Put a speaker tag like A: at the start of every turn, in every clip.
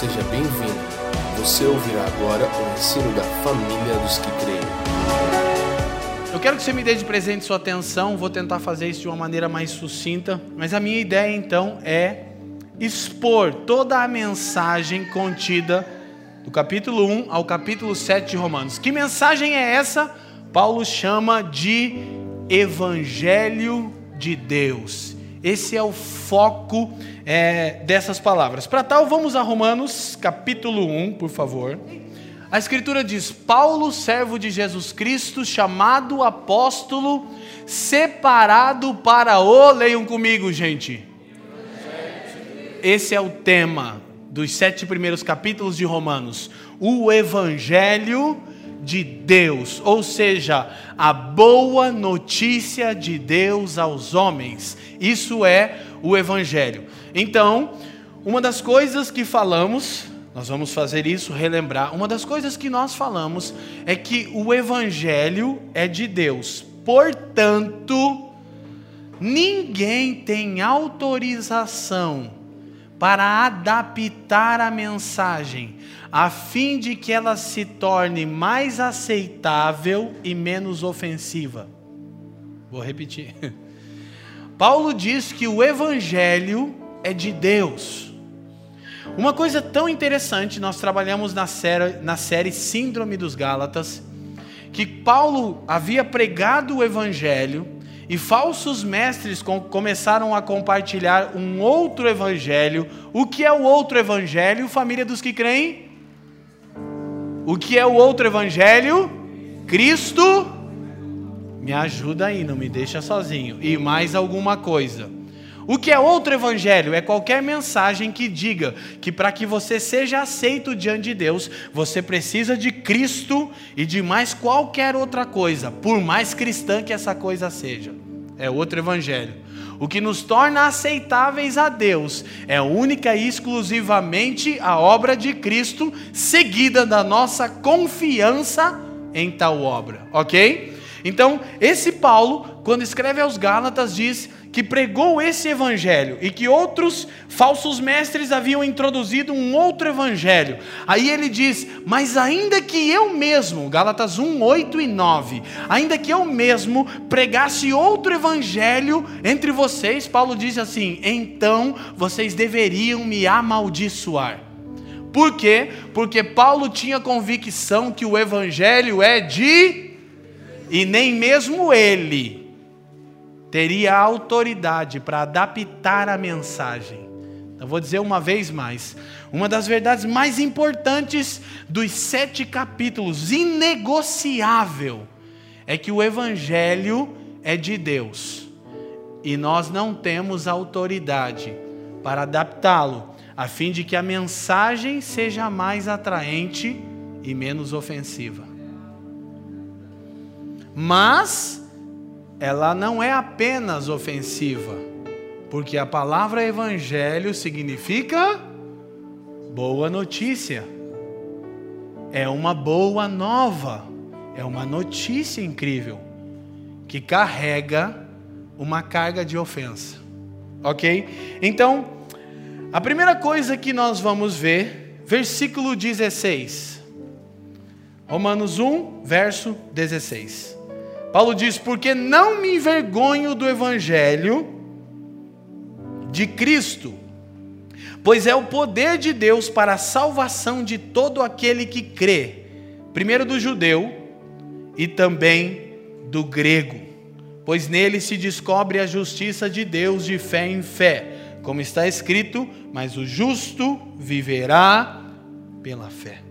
A: Seja bem-vindo. Você ouvirá agora o ensino da família dos que creem.
B: Eu quero que você me dê de presente sua atenção, vou tentar fazer isso de uma maneira mais sucinta, mas a minha ideia então é expor toda a mensagem contida do capítulo 1 ao capítulo 7 de Romanos. Que mensagem é essa? Paulo chama de Evangelho de Deus. Esse é o foco é, dessas palavras. Para tal, vamos a Romanos capítulo 1, por favor. A Escritura diz: Paulo, servo de Jesus Cristo, chamado apóstolo, separado para o. Leiam comigo, gente. Esse é o tema dos sete primeiros capítulos de Romanos. O Evangelho de Deus, ou seja, a boa notícia de Deus aos homens. Isso é o Evangelho. Então, uma das coisas que falamos, nós vamos fazer isso, relembrar. Uma das coisas que nós falamos é que o Evangelho é de Deus. Portanto, ninguém tem autorização para adaptar a mensagem, a fim de que ela se torne mais aceitável e menos ofensiva. Vou repetir. Paulo diz que o Evangelho é de Deus. Uma coisa tão interessante, nós trabalhamos na série, na série Síndrome dos Gálatas, que Paulo havia pregado o Evangelho e falsos mestres começaram a compartilhar um outro evangelho. O que é o outro evangelho, família dos que creem? O que é o outro evangelho? Cristo. Me ajuda aí, não me deixa sozinho. E mais alguma coisa. O que é outro evangelho? É qualquer mensagem que diga que para que você seja aceito diante de Deus, você precisa de Cristo e de mais qualquer outra coisa, por mais cristã que essa coisa seja. É outro evangelho. O que nos torna aceitáveis a Deus é única e exclusivamente a obra de Cristo, seguida da nossa confiança em tal obra, ok? Então, esse Paulo, quando escreve aos Gálatas, diz que pregou esse evangelho e que outros falsos mestres haviam introduzido um outro evangelho. Aí ele diz: Mas ainda que eu mesmo, Gálatas 1, 8 e 9, ainda que eu mesmo pregasse outro evangelho entre vocês, Paulo diz assim: Então vocês deveriam me amaldiçoar. Por quê? Porque Paulo tinha convicção que o evangelho é de. E nem mesmo ele teria autoridade para adaptar a mensagem. Então, vou dizer uma vez mais: uma das verdades mais importantes dos sete capítulos, inegociável, é que o Evangelho é de Deus e nós não temos autoridade para adaptá-lo, a fim de que a mensagem seja mais atraente e menos ofensiva. Mas ela não é apenas ofensiva, porque a palavra evangelho significa boa notícia. É uma boa nova, é uma notícia incrível que carrega uma carga de ofensa. OK? Então, a primeira coisa que nós vamos ver, versículo 16. Romanos 1, verso 16. Paulo diz: Porque não me envergonho do evangelho de Cristo, pois é o poder de Deus para a salvação de todo aquele que crê, primeiro do judeu e também do grego, pois nele se descobre a justiça de Deus de fé em fé, como está escrito: Mas o justo viverá pela fé.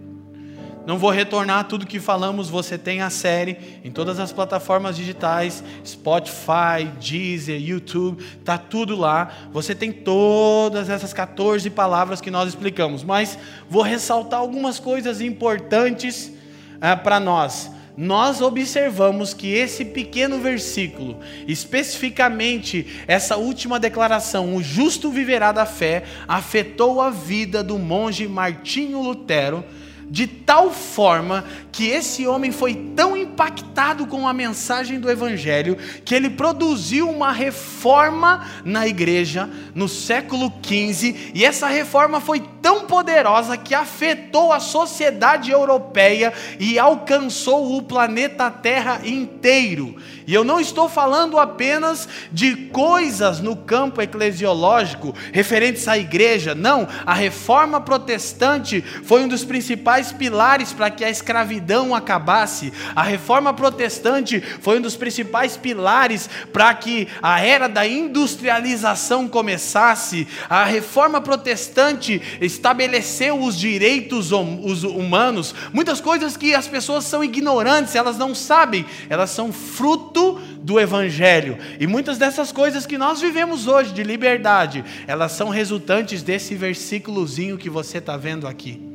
B: Não vou retornar tudo que falamos, você tem a série em todas as plataformas digitais, Spotify, Deezer, YouTube, tá tudo lá. Você tem todas essas 14 palavras que nós explicamos, mas vou ressaltar algumas coisas importantes ah, para nós nós observamos que esse pequeno versículo, especificamente essa última declaração, o justo viverá da fé, afetou a vida do monge Martinho Lutero, de tal forma que esse homem foi tão impactado com a mensagem do Evangelho que ele produziu uma reforma na igreja no século XV, e essa reforma foi tão poderosa que afetou a sociedade europeia e alcançou o planeta Terra inteiro. E eu não estou falando apenas de coisas no campo eclesiológico referentes à igreja, não. A reforma protestante foi um dos principais pilares para que a escravidão acabasse. A reforma protestante foi um dos principais pilares para que a era da industrialização começasse. A reforma protestante estabeleceu os direitos hum, humanos, muitas coisas que as pessoas são ignorantes, elas não sabem, elas são fruto do Evangelho. E muitas dessas coisas que nós vivemos hoje de liberdade, elas são resultantes desse versículozinho que você está vendo aqui.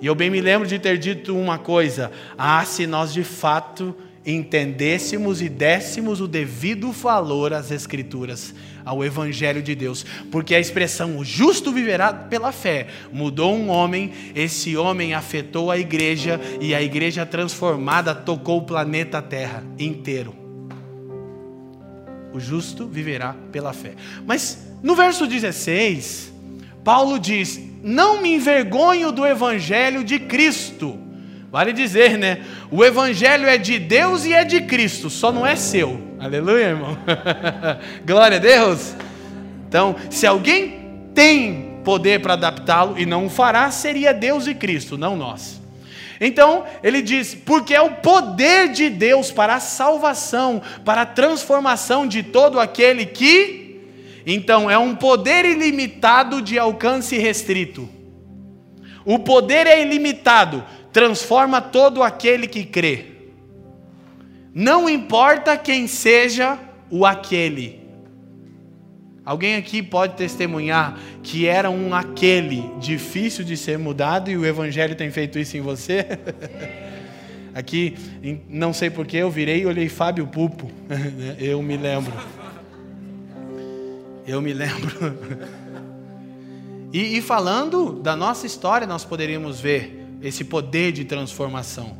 B: E eu bem me lembro de ter dito uma coisa: ah, se nós de fato entendêssemos e dessemos o devido valor às Escrituras, ao Evangelho de Deus, porque a expressão o justo viverá pela fé mudou um homem, esse homem afetou a igreja e a igreja transformada tocou o planeta Terra inteiro. O justo viverá pela fé. Mas no verso 16, Paulo diz: Não me envergonho do Evangelho de Cristo Vale dizer, né? O evangelho é de Deus e é de Cristo, só não é seu. Aleluia, irmão. Glória a Deus. Então, se alguém tem poder para adaptá-lo e não o fará, seria Deus e Cristo, não nós. Então, ele diz: porque é o poder de Deus para a salvação, para a transformação de todo aquele que. Então, é um poder ilimitado de alcance restrito. O poder é ilimitado transforma todo aquele que crê. Não importa quem seja o aquele. Alguém aqui pode testemunhar que era um aquele difícil de ser mudado e o Evangelho tem feito isso em você? Aqui, não sei porquê, eu virei e olhei Fábio Pupo. Eu me lembro. Eu me lembro. E, e falando da nossa história, nós poderíamos ver esse poder de transformação.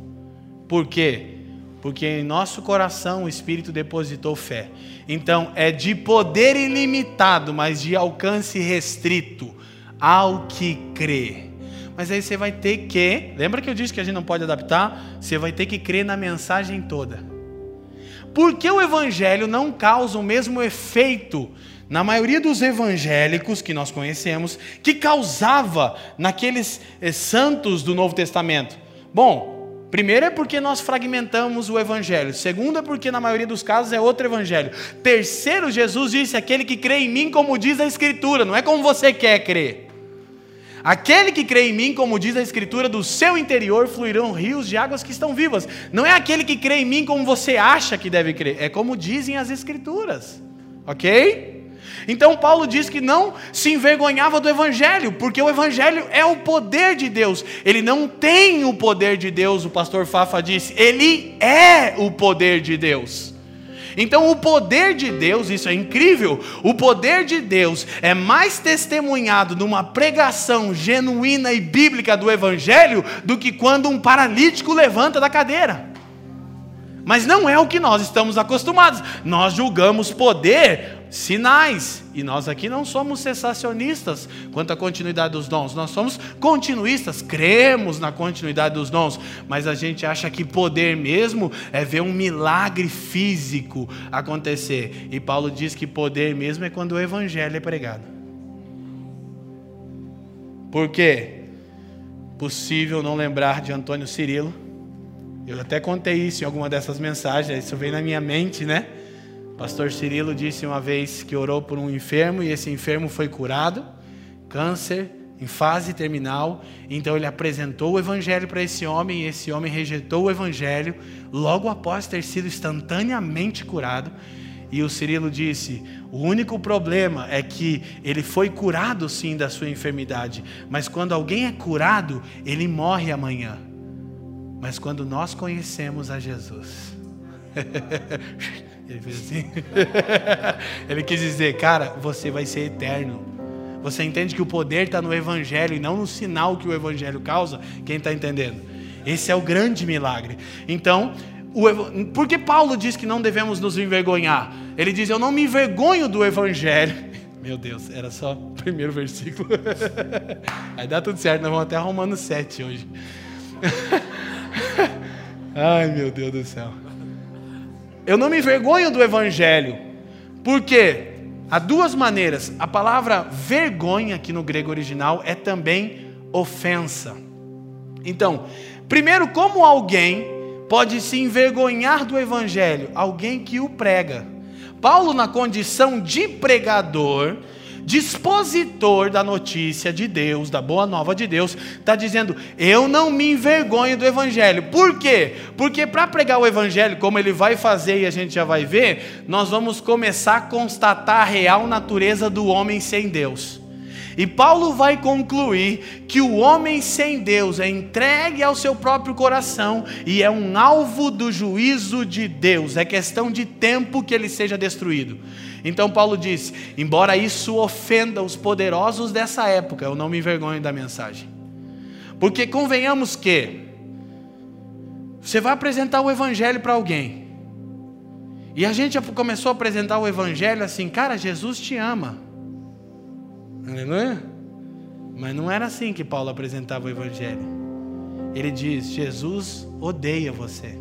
B: Por quê? Porque em nosso coração o Espírito depositou fé. Então é de poder ilimitado, mas de alcance restrito ao que crê. Mas aí você vai ter que, lembra que eu disse que a gente não pode adaptar? Você vai ter que crer na mensagem toda. Porque o evangelho não causa o mesmo efeito na maioria dos evangélicos que nós conhecemos, que causava naqueles eh, santos do Novo Testamento? Bom, primeiro é porque nós fragmentamos o evangelho. Segundo é porque na maioria dos casos é outro evangelho. Terceiro, Jesus disse: aquele que crê em mim, como diz a Escritura, não é como você quer crer. Aquele que crê em mim, como diz a Escritura, do seu interior fluirão rios de águas que estão vivas. Não é aquele que crê em mim como você acha que deve crer, é como dizem as Escrituras. Ok? Então Paulo diz que não se envergonhava do evangelho, porque o evangelho é o poder de Deus. Ele não tem o poder de Deus, o pastor Fafa disse, ele é o poder de Deus. Então, o poder de Deus, isso é incrível, o poder de Deus é mais testemunhado numa pregação genuína e bíblica do Evangelho do que quando um paralítico levanta da cadeira. Mas não é o que nós estamos acostumados. Nós julgamos poder sinais. E nós aqui não somos cessacionistas quanto à continuidade dos dons, nós somos continuistas, cremos na continuidade dos dons, mas a gente acha que poder mesmo é ver um milagre físico acontecer. E Paulo diz que poder mesmo é quando o evangelho é pregado. Por quê? Possível não lembrar de Antônio Cirilo. Eu até contei isso em alguma dessas mensagens, isso veio na minha mente, né? Pastor Cirilo disse uma vez que orou por um enfermo e esse enfermo foi curado, câncer em fase terminal. Então ele apresentou o evangelho para esse homem e esse homem rejeitou o evangelho logo após ter sido instantaneamente curado. E o Cirilo disse: o único problema é que ele foi curado sim da sua enfermidade, mas quando alguém é curado, ele morre amanhã. Mas quando nós conhecemos a Jesus, Ele fez assim. Ele quis dizer, cara, você vai ser eterno. Você entende que o poder está no Evangelho e não no sinal que o Evangelho causa? Quem está entendendo? Esse é o grande milagre. Então, o, por que Paulo diz que não devemos nos envergonhar? Ele diz: Eu não me envergonho do evangelho. Meu Deus, era só o primeiro versículo. Aí dá tudo certo, nós vamos até Romanos 7 hoje. Ai, meu Deus do céu. Eu não me envergonho do evangelho. Por quê? Há duas maneiras. A palavra vergonha, aqui no grego original, é também ofensa. Então, primeiro, como alguém pode se envergonhar do evangelho? Alguém que o prega. Paulo, na condição de pregador, dispositor da notícia de Deus, da boa nova de Deus, está dizendo: Eu não me envergonho do Evangelho. Por quê? Porque para pregar o Evangelho, como ele vai fazer e a gente já vai ver, nós vamos começar a constatar a real natureza do homem sem Deus. E Paulo vai concluir que o homem sem Deus é entregue ao seu próprio coração e é um alvo do juízo de Deus. É questão de tempo que ele seja destruído. Então Paulo diz: embora isso ofenda os poderosos dessa época, eu não me envergonho da mensagem. Porque convenhamos que você vai apresentar o evangelho para alguém. E a gente começou a apresentar o evangelho assim, cara, Jesus te ama. Aleluia? Mas não era assim que Paulo apresentava o evangelho. Ele diz: Jesus odeia você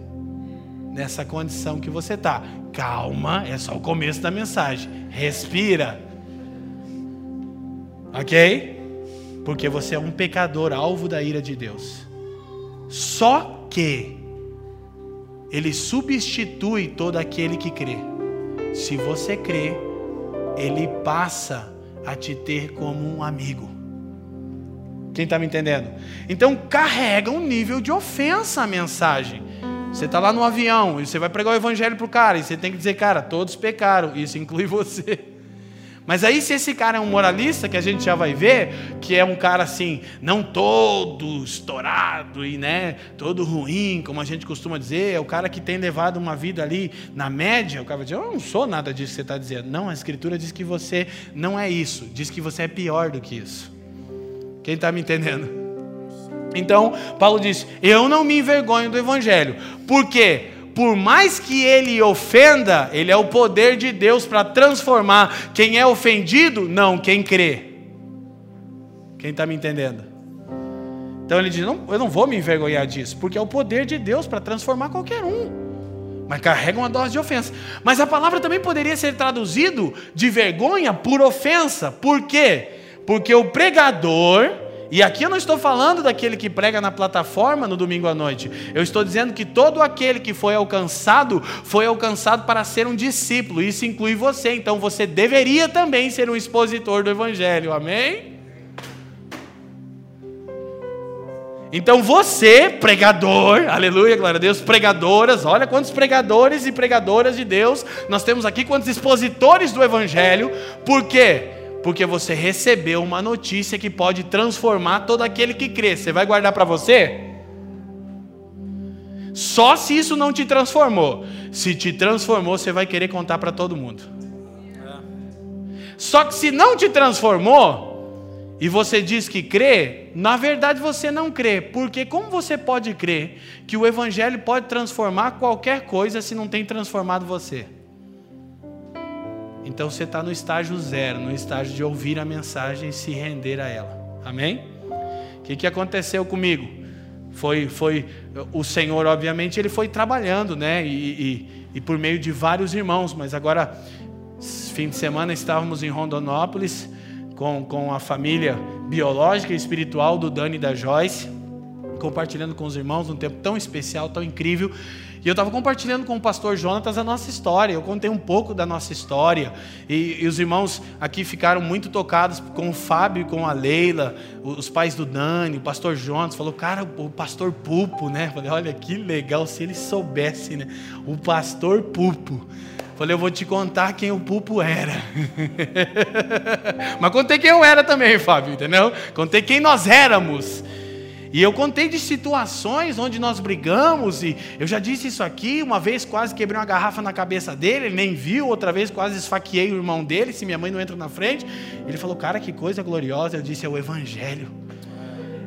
B: nessa condição que você está. Calma, é só o começo da mensagem. Respira. Ok? Porque você é um pecador, alvo da ira de Deus. Só que Ele substitui todo aquele que crê. Se você crê, Ele passa a te ter como um amigo. Quem está me entendendo? Então carrega um nível de ofensa a mensagem. Você está lá no avião e você vai pregar o evangelho para o cara e você tem que dizer, cara, todos pecaram, isso inclui você. Mas aí, se esse cara é um moralista, que a gente já vai ver, que é um cara assim, não todo estourado e né, todo ruim, como a gente costuma dizer, é o cara que tem levado uma vida ali na média, o cara vai dizer, eu não sou nada disso que você está dizendo. Não, a Escritura diz que você não é isso, diz que você é pior do que isso. Quem está me entendendo? Então, Paulo diz: Eu não me envergonho do Evangelho. Por quê? Por mais que ele ofenda, ele é o poder de Deus para transformar quem é ofendido, não, quem crê. Quem está me entendendo? Então ele diz: não, Eu não vou me envergonhar disso, porque é o poder de Deus para transformar qualquer um. Mas carrega uma dose de ofensa. Mas a palavra também poderia ser traduzido de vergonha por ofensa. Por quê? Porque o pregador e aqui eu não estou falando daquele que prega na plataforma no domingo à noite. Eu estou dizendo que todo aquele que foi alcançado, foi alcançado para ser um discípulo. Isso inclui você. Então você deveria também ser um expositor do Evangelho. Amém? Então você, pregador, aleluia, glória a Deus, pregadoras, olha quantos pregadores e pregadoras de Deus nós temos aqui, quantos expositores do Evangelho, por quê? Porque você recebeu uma notícia que pode transformar todo aquele que crê. Você vai guardar para você? Só se isso não te transformou. Se te transformou, você vai querer contar para todo mundo. Só que se não te transformou e você diz que crê, na verdade você não crê, porque como você pode crer que o evangelho pode transformar qualquer coisa se não tem transformado você? Então você está no estágio zero, no estágio de ouvir a mensagem e se render a ela. Amém? O que, que aconteceu comigo? Foi, foi o Senhor, obviamente, ele foi trabalhando, né? E, e, e por meio de vários irmãos, mas agora, fim de semana, estávamos em Rondonópolis com, com a família biológica e espiritual do Dani e da Joyce, compartilhando com os irmãos num tempo tão especial, tão incrível. E eu estava compartilhando com o pastor Jonatas a nossa história. Eu contei um pouco da nossa história. E, e, os irmãos aqui ficaram muito tocados com o Fábio com a Leila, os pais do Dani, o pastor Jonas. Falou, cara, o pastor Pupo, né? Falei, olha que legal se ele soubesse, né? O pastor Pupo. Falei, eu vou te contar quem o Pupo era. Mas contei quem eu era também, Fábio, entendeu? Contei quem nós éramos. E eu contei de situações onde nós brigamos, e eu já disse isso aqui, uma vez quase quebrei uma garrafa na cabeça dele, ele nem viu, outra vez quase esfaqueei o irmão dele, se minha mãe não entra na frente. Ele falou, cara, que coisa gloriosa. Eu disse, é o Evangelho.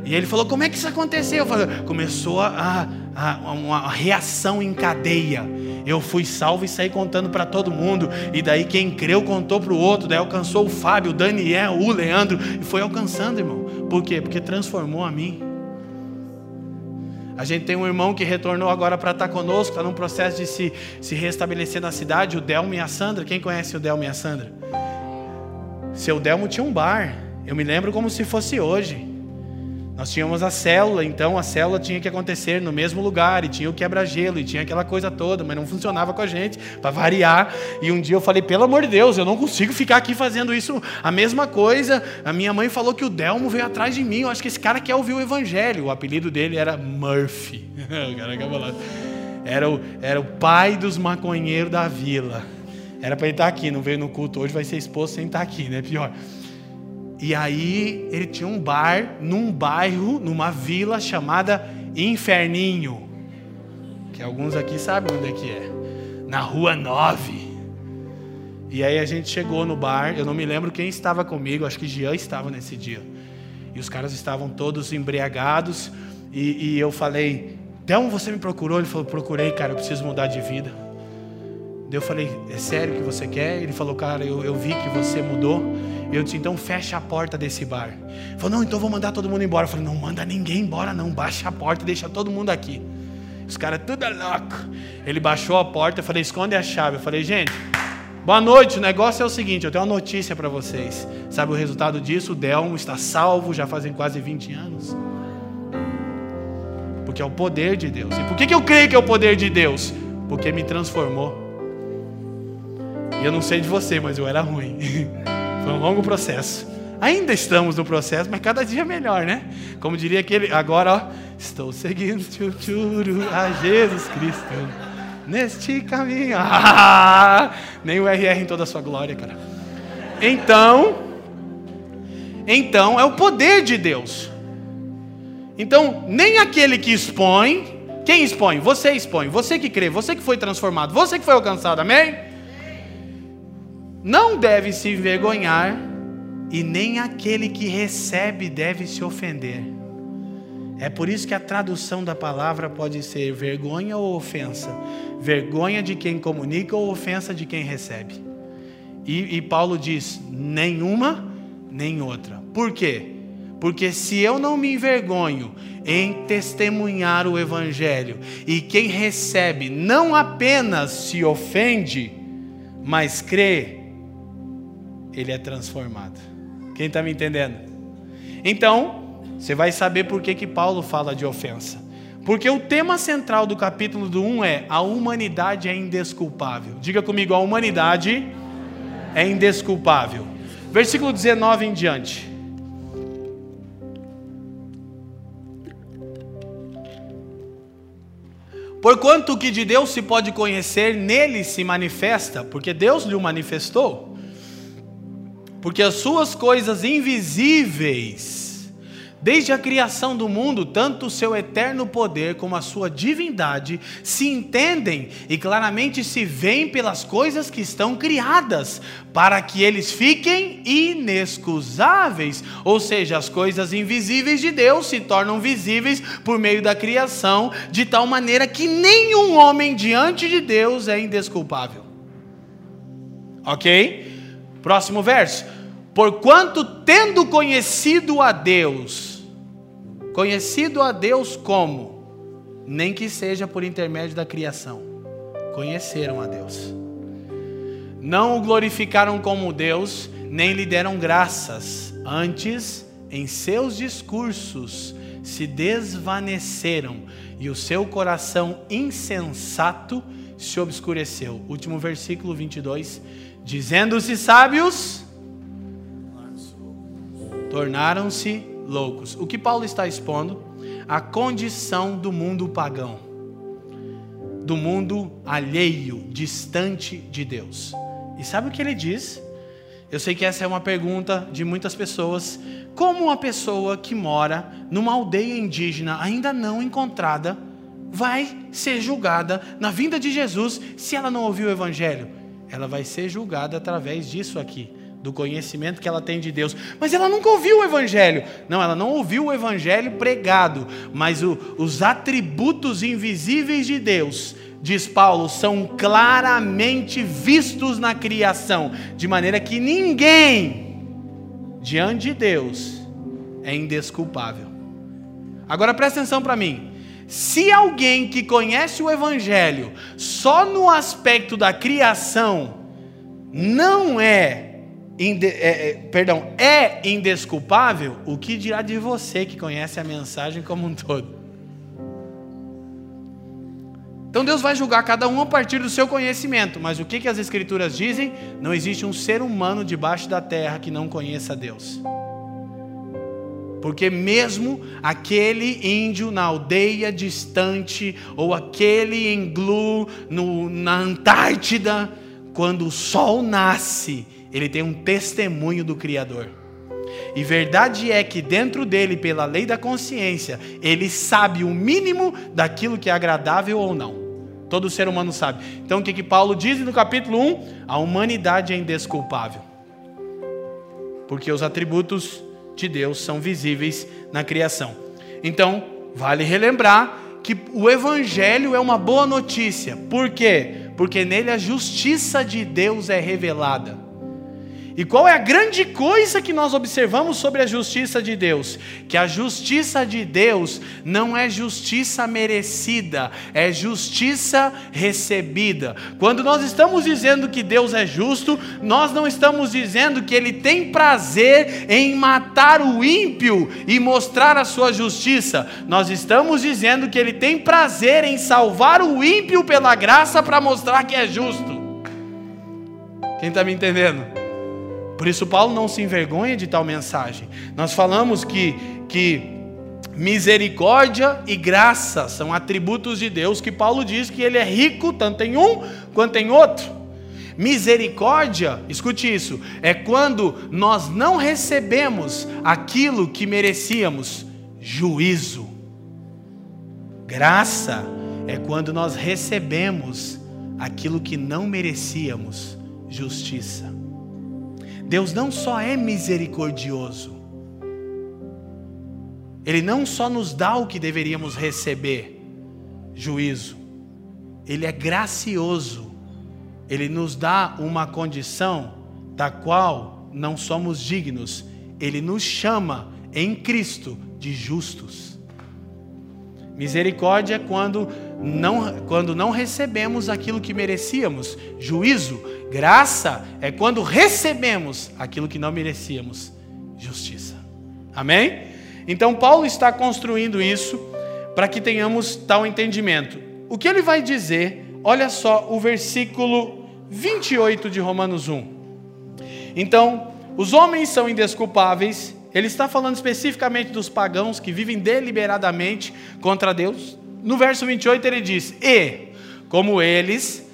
B: E ele falou: Como é que isso aconteceu? Eu falei, Começou a, a, a uma reação em cadeia. Eu fui salvo e saí contando para todo mundo. E daí quem creu contou para o outro. Daí alcançou o Fábio, o Daniel, o Leandro. E foi alcançando, irmão. Por quê? Porque transformou a mim. A gente tem um irmão que retornou agora para estar conosco, está num processo de se, se restabelecer na cidade, o Delmo e a Sandra. Quem conhece o Delmo e a Sandra? Seu Delmo tinha um bar. Eu me lembro como se fosse hoje. Nós tínhamos a célula, então a célula tinha que acontecer no mesmo lugar, e tinha o quebra-gelo, e tinha aquela coisa toda, mas não funcionava com a gente, para variar. E um dia eu falei, pelo amor de Deus, eu não consigo ficar aqui fazendo isso, a mesma coisa. A minha mãe falou que o Delmo veio atrás de mim, eu acho que esse cara quer ouvir o Evangelho. O apelido dele era Murphy. o cara lá. Era o, era o pai dos maconheiros da vila. Era para ele estar aqui, não veio no culto hoje, vai ser exposto sem estar aqui, né? Pior. E aí ele tinha um bar num bairro, numa vila chamada Inferninho. Que alguns aqui sabem onde é que é. Na Rua 9. E aí a gente chegou no bar, eu não me lembro quem estava comigo, acho que Jean estava nesse dia. E os caras estavam todos embriagados. E, e eu falei, Então você me procurou? Ele falou, procurei, cara, eu preciso mudar de vida. Eu falei, é sério que você quer? Ele falou, cara, eu, eu vi que você mudou. Eu disse, então fecha a porta desse bar. Ele falou, não, então vou mandar todo mundo embora. Eu falei, não manda ninguém embora, não. Baixa a porta e deixa todo mundo aqui. Os caras, tudo é louco. Ele baixou a porta, eu falei, esconde a chave. Eu falei, gente, boa noite. O negócio é o seguinte, eu tenho uma notícia para vocês. Sabe o resultado disso? O Delmo está salvo já fazem quase 20 anos. Porque é o poder de Deus. E por que eu creio que é o poder de Deus? Porque me transformou. E eu não sei de você, mas eu era ruim. Foi um longo processo. Ainda estamos no processo, mas cada dia melhor, né? Como diria aquele, agora, ó, estou seguindo tchutchuru, a Jesus Cristo neste caminho. Ah, nem o RR em toda a sua glória, cara. Então, então é o poder de Deus. Então, nem aquele que expõe, quem expõe? Você expõe, você que crê, você que foi transformado, você que foi alcançado, amém? Não deve se envergonhar, e nem aquele que recebe deve se ofender. É por isso que a tradução da palavra pode ser vergonha ou ofensa. Vergonha de quem comunica ou ofensa de quem recebe. E, e Paulo diz: nenhuma, nem outra. Por quê? Porque se eu não me envergonho em testemunhar o Evangelho, e quem recebe não apenas se ofende, mas crê, ele é transformado. Quem está me entendendo? Então, você vai saber por que, que Paulo fala de ofensa. Porque o tema central do capítulo do 1 é a humanidade é indesculpável. Diga comigo, a humanidade é indesculpável. Versículo 19 em diante. Porquanto o que de Deus se pode conhecer, nele se manifesta, porque Deus lhe o manifestou porque as suas coisas invisíveis, desde a criação do mundo, tanto o seu eterno poder como a sua divindade, se entendem e claramente se veem pelas coisas que estão criadas, para que eles fiquem inexcusáveis. Ou seja, as coisas invisíveis de Deus se tornam visíveis por meio da criação, de tal maneira que nenhum homem diante de Deus é indesculpável. Ok? Próximo verso. Porquanto tendo conhecido a Deus, conhecido a Deus como? Nem que seja por intermédio da criação. Conheceram a Deus. Não o glorificaram como Deus, nem lhe deram graças. Antes, em seus discursos, se desvaneceram e o seu coração insensato se obscureceu. Último versículo 22 Dizendo-se sábios, tornaram-se loucos. O que Paulo está expondo? A condição do mundo pagão, do mundo alheio, distante de Deus. E sabe o que ele diz? Eu sei que essa é uma pergunta de muitas pessoas. Como uma pessoa que mora numa aldeia indígena ainda não encontrada vai ser julgada na vinda de Jesus se ela não ouviu o Evangelho? Ela vai ser julgada através disso aqui, do conhecimento que ela tem de Deus. Mas ela nunca ouviu o Evangelho. Não, ela não ouviu o Evangelho pregado, mas o, os atributos invisíveis de Deus, diz Paulo, são claramente vistos na criação, de maneira que ninguém, diante de Deus, é indesculpável. Agora presta atenção para mim. Se alguém que conhece o Evangelho só no aspecto da criação não é, é, é, perdão, é indesculpável, o que dirá de você que conhece a mensagem como um todo? Então Deus vai julgar cada um a partir do seu conhecimento, mas o que, que as Escrituras dizem? Não existe um ser humano debaixo da terra que não conheça Deus. Porque mesmo aquele índio na aldeia distante, ou aquele em Glu, no, na Antártida, quando o sol nasce, ele tem um testemunho do Criador. E verdade é que dentro dele, pela lei da consciência, ele sabe o mínimo daquilo que é agradável ou não. Todo ser humano sabe. Então o que, que Paulo diz no capítulo 1? A humanidade é indesculpável. Porque os atributos de Deus são visíveis na criação. Então, vale relembrar que o Evangelho é uma boa notícia. Por quê? Porque nele a justiça de Deus é revelada. E qual é a grande coisa que nós observamos sobre a justiça de Deus? Que a justiça de Deus não é justiça merecida, é justiça recebida. Quando nós estamos dizendo que Deus é justo, nós não estamos dizendo que Ele tem prazer em matar o ímpio e mostrar a sua justiça. Nós estamos dizendo que Ele tem prazer em salvar o ímpio pela graça para mostrar que é justo. Quem está me entendendo? Por isso, Paulo não se envergonha de tal mensagem. Nós falamos que, que misericórdia e graça são atributos de Deus que Paulo diz que ele é rico tanto em um quanto em outro. Misericórdia, escute isso, é quando nós não recebemos aquilo que merecíamos, juízo. Graça é quando nós recebemos aquilo que não merecíamos, justiça. Deus não só é misericordioso, Ele não só nos dá o que deveríamos receber, juízo, Ele é gracioso, Ele nos dá uma condição da qual não somos dignos, Ele nos chama em Cristo de justos. Misericórdia é quando não, quando não recebemos aquilo que merecíamos, juízo Graça é quando recebemos aquilo que não merecíamos, justiça. Amém? Então Paulo está construindo isso para que tenhamos tal entendimento. O que ele vai dizer? Olha só o versículo 28 de Romanos 1. Então, os homens são indesculpáveis. Ele está falando especificamente dos pagãos que vivem deliberadamente contra Deus. No verso 28 ele diz: "E como eles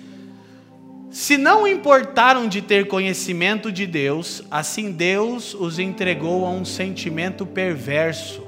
B: se não importaram de ter conhecimento de Deus, assim Deus os entregou a um sentimento perverso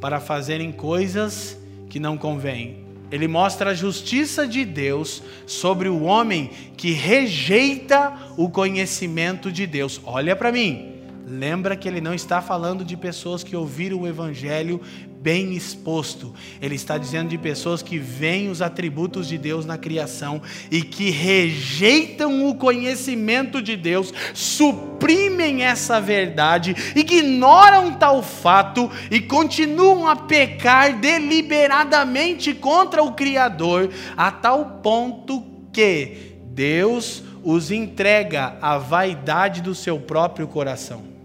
B: para fazerem coisas que não convêm. Ele mostra a justiça de Deus sobre o homem que rejeita o conhecimento de Deus. Olha para mim. Lembra que ele não está falando de pessoas que ouviram o evangelho bem exposto. Ele está dizendo de pessoas que veem os atributos de Deus na criação e que rejeitam o conhecimento de Deus, suprimem essa verdade, ignoram tal fato e continuam a pecar deliberadamente contra o Criador, a tal ponto que Deus os entrega à vaidade do seu próprio coração.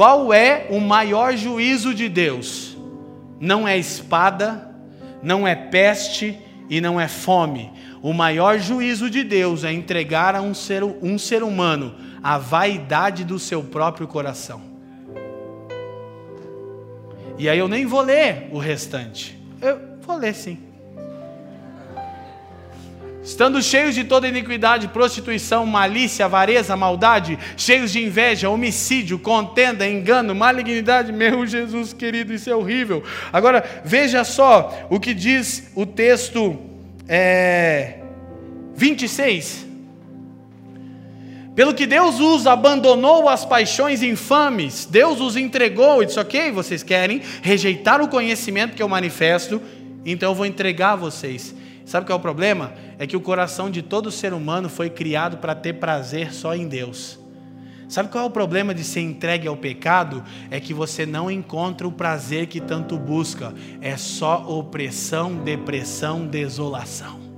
B: Qual é o maior juízo de Deus? Não é espada, não é peste e não é fome. O maior juízo de Deus é entregar a um ser, um ser humano a vaidade do seu próprio coração. E aí eu nem vou ler o restante. Eu vou ler sim estando cheios de toda iniquidade, prostituição, malícia, avareza, maldade, cheios de inveja, homicídio, contenda, engano, malignidade, meu Jesus querido, isso é horrível. Agora, veja só o que diz o texto é, 26. Pelo que Deus os abandonou as paixões infames, Deus os entregou, e disse: Ok, vocês querem rejeitar o conhecimento que eu manifesto, então eu vou entregar a vocês. Sabe qual é o problema? É que o coração de todo ser humano foi criado para ter prazer só em Deus. Sabe qual é o problema de ser entregue ao pecado? É que você não encontra o prazer que tanto busca. É só opressão, depressão, desolação.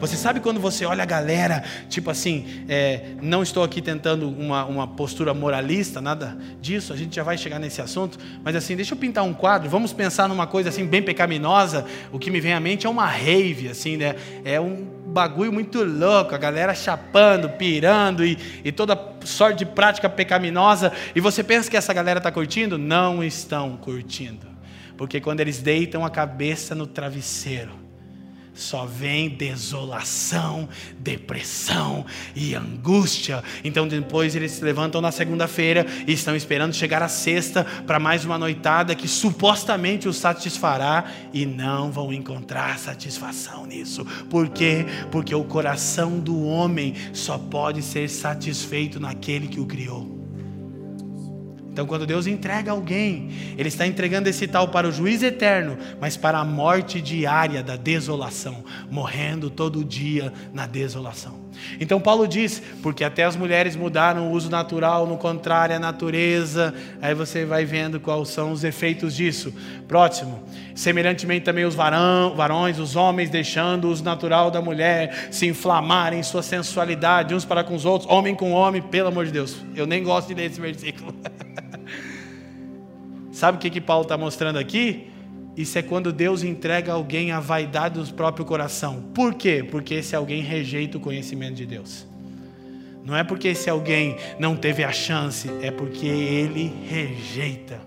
B: Você sabe quando você olha a galera, tipo assim, é, não estou aqui tentando uma, uma postura moralista, nada disso, a gente já vai chegar nesse assunto, mas assim, deixa eu pintar um quadro, vamos pensar numa coisa assim bem pecaminosa, o que me vem à mente é uma rave, assim, né? É um bagulho muito louco, a galera chapando, pirando e, e toda sorte de prática pecaminosa, e você pensa que essa galera está curtindo? Não estão curtindo, porque quando eles deitam a cabeça no travesseiro, só vem desolação, depressão e angústia. Então depois eles se levantam na segunda-feira e estão esperando chegar a sexta para mais uma noitada que supostamente os satisfará e não vão encontrar satisfação nisso. Por quê? Porque o coração do homem só pode ser satisfeito naquele que o criou. Então, quando Deus entrega alguém, Ele está entregando esse tal para o juiz eterno, mas para a morte diária da desolação, morrendo todo dia na desolação. Então, Paulo diz: porque até as mulheres mudaram o uso natural, no contrário à natureza. Aí você vai vendo quais são os efeitos disso. Próximo. Semelhantemente, também os varão, varões, os homens, deixando o uso natural da mulher, se inflamarem em sua sensualidade, uns para com os outros, homem com homem, pelo amor de Deus. Eu nem gosto de ler esse versículo. Sabe o que, que Paulo está mostrando aqui? Isso é quando Deus entrega alguém a vaidade do próprio coração. Por quê? Porque esse alguém rejeita o conhecimento de Deus. Não é porque esse alguém não teve a chance, é porque ele rejeita,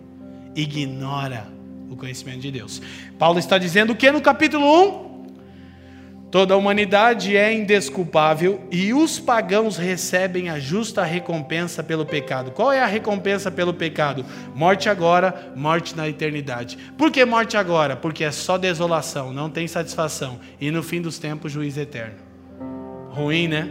B: ignora o conhecimento de Deus. Paulo está dizendo o que no capítulo 1? Toda a humanidade é indesculpável e os pagãos recebem a justa recompensa pelo pecado. Qual é a recompensa pelo pecado? Morte agora, morte na eternidade. Por que morte agora? Porque é só desolação, não tem satisfação. E no fim dos tempos, juiz eterno. Ruim, né?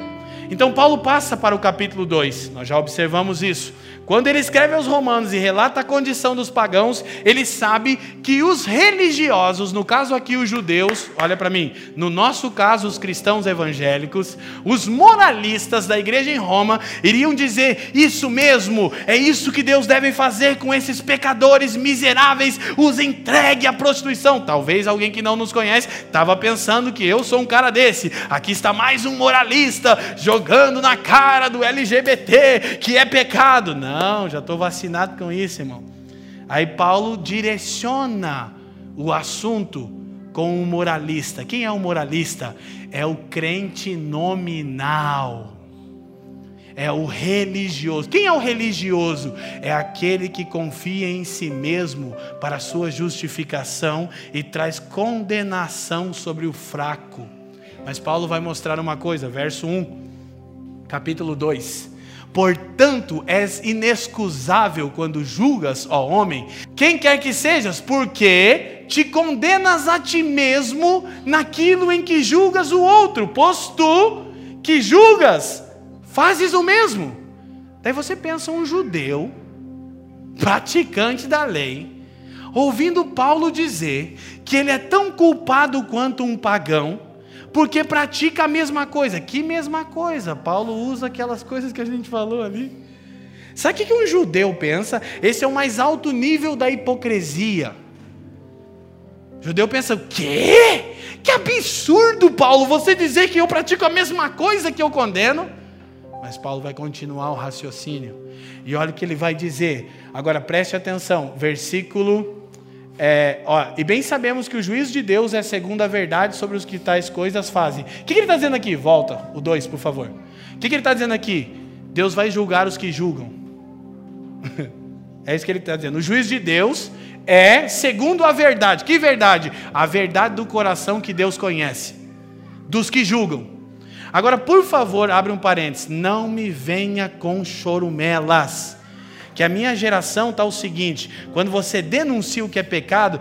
B: Então Paulo passa para o capítulo 2, nós já observamos isso. Quando ele escreve aos Romanos e relata a condição dos pagãos, ele sabe que os religiosos, no caso aqui os judeus, olha para mim, no nosso caso os cristãos evangélicos, os moralistas da igreja em Roma, iriam dizer: Isso mesmo, é isso que Deus deve fazer com esses pecadores miseráveis, os entregue à prostituição. Talvez alguém que não nos conhece estava pensando que eu sou um cara desse. Aqui está mais um moralista jogando na cara do LGBT que é pecado. Não não, já estou vacinado com isso, irmão. Aí Paulo direciona o assunto com um moralista. Quem é o moralista? É o crente nominal. É o religioso. Quem é o religioso? É aquele que confia em si mesmo para sua justificação e traz condenação sobre o fraco. Mas Paulo vai mostrar uma coisa, verso 1, capítulo 2. Portanto, és inexcusável quando julgas, ó homem, quem quer que sejas, porque te condenas a ti mesmo naquilo em que julgas o outro, pois tu que julgas, fazes o mesmo. Daí você pensa um judeu, praticante da lei, ouvindo Paulo dizer que ele é tão culpado quanto um pagão, porque pratica a mesma coisa. Que mesma coisa? Paulo usa aquelas coisas que a gente falou ali. Sabe o que um judeu pensa? Esse é o mais alto nível da hipocrisia. O judeu pensa: o quê? Que absurdo, Paulo, você dizer que eu pratico a mesma coisa que eu condeno. Mas Paulo vai continuar o raciocínio. E olha o que ele vai dizer. Agora preste atenção, versículo é, ó, e bem sabemos que o juízo de Deus é segundo a verdade sobre os que tais coisas fazem. O que, que ele está dizendo aqui? Volta, o 2, por favor. O que, que ele está dizendo aqui? Deus vai julgar os que julgam. é isso que ele está dizendo. O juízo de Deus é segundo a verdade. Que verdade? A verdade do coração que Deus conhece. Dos que julgam. Agora, por favor, abre um parênteses. Não me venha com chorumelas que a minha geração está o seguinte: quando você denuncia o que é pecado,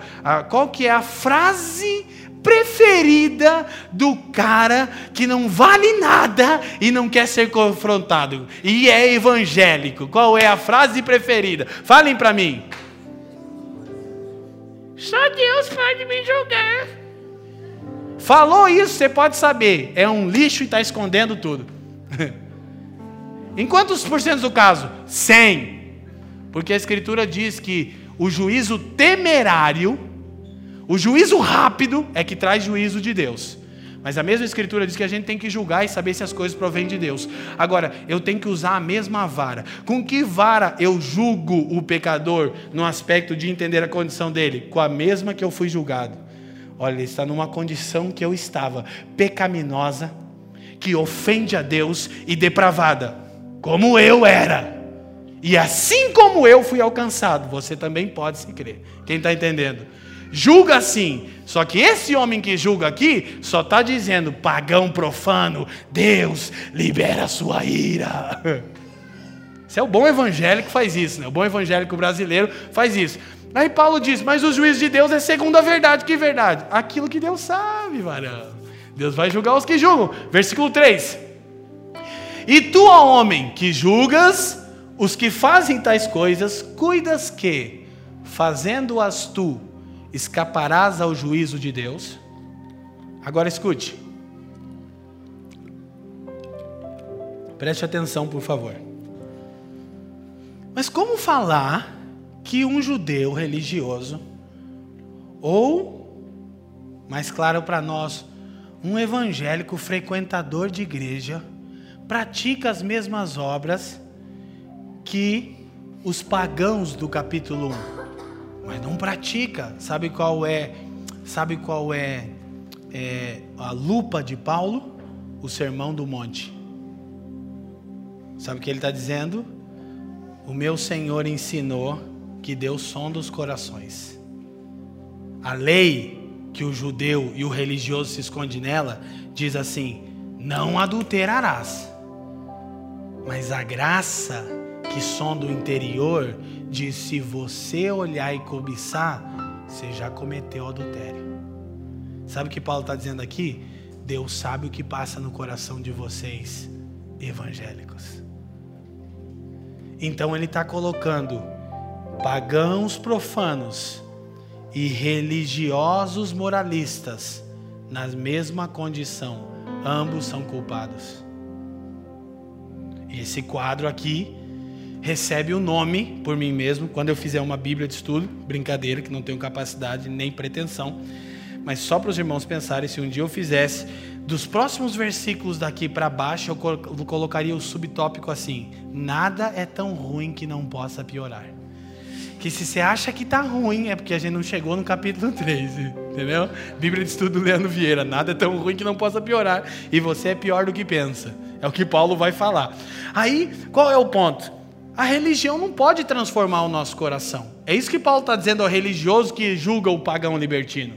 B: qual que é a frase preferida do cara que não vale nada e não quer ser confrontado e é evangélico. Qual é a frase preferida? Falem para mim. Só Deus pode me julgar. Falou isso, você pode saber. É um lixo e está escondendo tudo. em quantos por cento do caso? 100. Porque a Escritura diz que o juízo temerário, o juízo rápido, é que traz juízo de Deus. Mas a mesma Escritura diz que a gente tem que julgar e saber se as coisas provêm de Deus. Agora, eu tenho que usar a mesma vara. Com que vara eu julgo o pecador no aspecto de entender a condição dele? Com a mesma que eu fui julgado. Olha, ele está numa condição que eu estava, pecaminosa, que ofende a Deus e depravada, como eu era. E assim como eu fui alcançado, você também pode se crer. Quem está entendendo? julga assim. Só que esse homem que julga aqui só está dizendo, pagão profano, Deus libera a sua ira. Esse é o bom evangélico que faz isso, né? O bom evangélico brasileiro faz isso. Aí Paulo diz, mas o juízo de Deus é segundo a verdade. Que verdade? Aquilo que Deus sabe, varão. Deus vai julgar os que julgam. Versículo 3. E tu, ó homem, que julgas os que fazem tais coisas, cuidas que, fazendo-as tu, escaparás ao juízo de Deus. Agora escute. Preste atenção, por favor. Mas como falar que um judeu religioso, ou, mais claro para nós, um evangélico frequentador de igreja, pratica as mesmas obras que os pagãos do capítulo 1? mas não pratica. Sabe qual é? Sabe qual é, é a lupa de Paulo? O Sermão do Monte. Sabe o que ele está dizendo? O meu Senhor ensinou que Deus sonda os corações. A lei que o judeu e o religioso se esconde nela diz assim: não adulterarás. Mas a graça que sonda o interior de se você olhar e cobiçar, você já cometeu adultério. Sabe o que Paulo está dizendo aqui? Deus sabe o que passa no coração de vocês, evangélicos. Então ele está colocando pagãos profanos e religiosos moralistas na mesma condição. Ambos são culpados. Esse quadro aqui recebe o nome por mim mesmo quando eu fizer uma Bíblia de estudo, brincadeira, que não tenho capacidade nem pretensão, mas só para os irmãos pensarem, se um dia eu fizesse, dos próximos versículos daqui para baixo, eu colocaria o subtópico assim: nada é tão ruim que não possa piorar. Que se você acha que está ruim, é porque a gente não chegou no capítulo 3, entendeu? Bíblia de Estudo Leandro Vieira, nada é tão ruim que não possa piorar, e você é pior do que pensa. É o que Paulo vai falar. Aí, qual é o ponto? A religião não pode transformar o nosso coração. É isso que Paulo está dizendo ao religioso que julga o pagão libertino.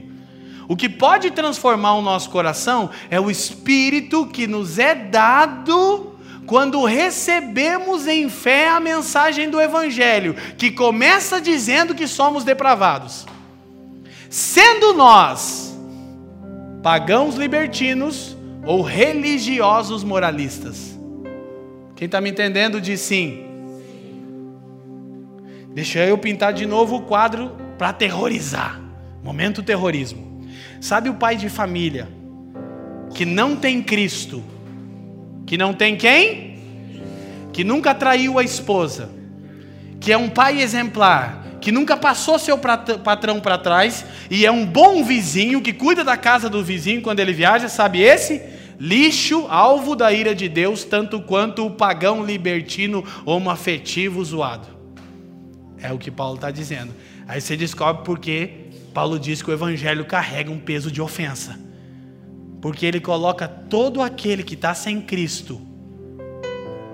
B: O que pode transformar o nosso coração é o Espírito que nos é dado quando recebemos em fé a mensagem do Evangelho, que começa dizendo que somos depravados. Sendo nós pagãos libertinos ou religiosos moralistas. Quem está me entendendo diz sim. Deixa eu pintar de novo o quadro para aterrorizar. Momento terrorismo. Sabe o pai de família que não tem Cristo, que não tem quem? Que nunca traiu a esposa, que é um pai exemplar, que nunca passou seu patrão para trás e é um bom vizinho que cuida da casa do vizinho quando ele viaja, sabe esse? Lixo, alvo da ira de Deus, tanto quanto o pagão libertino homoafetivo zoado. É o que Paulo está dizendo. Aí você descobre porque Paulo diz que o evangelho carrega um peso de ofensa. Porque ele coloca todo aquele que está sem Cristo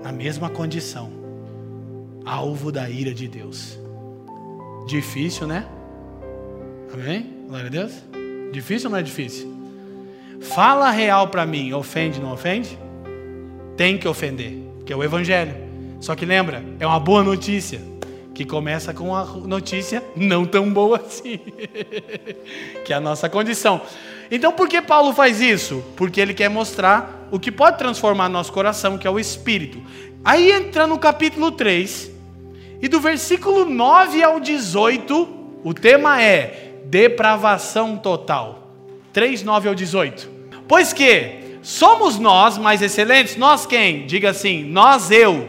B: na mesma condição, alvo da ira de Deus. Difícil, né? Amém? Glória a Deus. Difícil ou não é difícil? Fala real para mim, ofende, não ofende? Tem que ofender, que é o evangelho. Só que lembra, é uma boa notícia que começa com uma notícia não tão boa assim, que é a nossa condição. Então, por que Paulo faz isso? Porque ele quer mostrar o que pode transformar nosso coração, que é o espírito. Aí entra no capítulo 3, e do versículo 9 ao 18, o tema é depravação total. 3, 9 ao 18. Pois que somos nós mais excelentes? Nós quem? Diga assim, nós eu.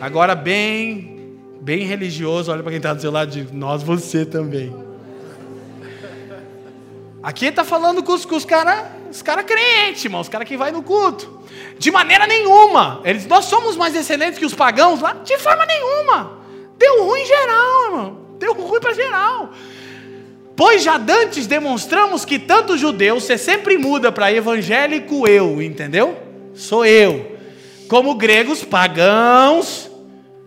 B: Agora bem, bem religioso, olha para quem está do seu lado, nós você também. Aqui está falando com os, os caras os cara crentes, irmão, os caras que vai no culto. De maneira nenhuma. Eles, nós somos mais excelentes que os pagãos lá? De forma nenhuma. Deu ruim geral, irmão. Deu ruim para geral. Pois já dantes demonstramos que tanto judeus, você sempre muda para evangélico eu, entendeu? Sou eu. Como gregos, pagãos.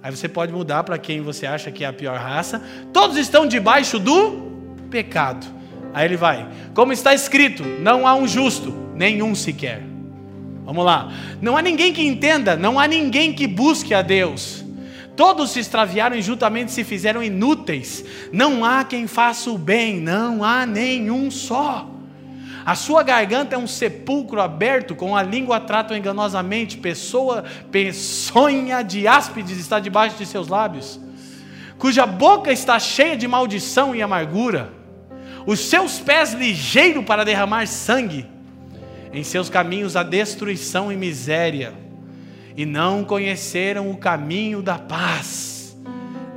B: Aí você pode mudar para quem você acha que é a pior raça. Todos estão debaixo do pecado. Aí ele vai. Como está escrito: não há um justo, nenhum sequer. Vamos lá. Não há ninguém que entenda, não há ninguém que busque a Deus. Todos se extraviaram e juntamente se fizeram inúteis. Não há quem faça o bem, não há nenhum só. A sua garganta é um sepulcro aberto, com a língua tratam enganosamente. Pessoa peçonha de áspides está debaixo de seus lábios, cuja boca está cheia de maldição e amargura os seus pés ligeiro para derramar sangue, em seus caminhos a destruição e miséria, e não conheceram o caminho da paz.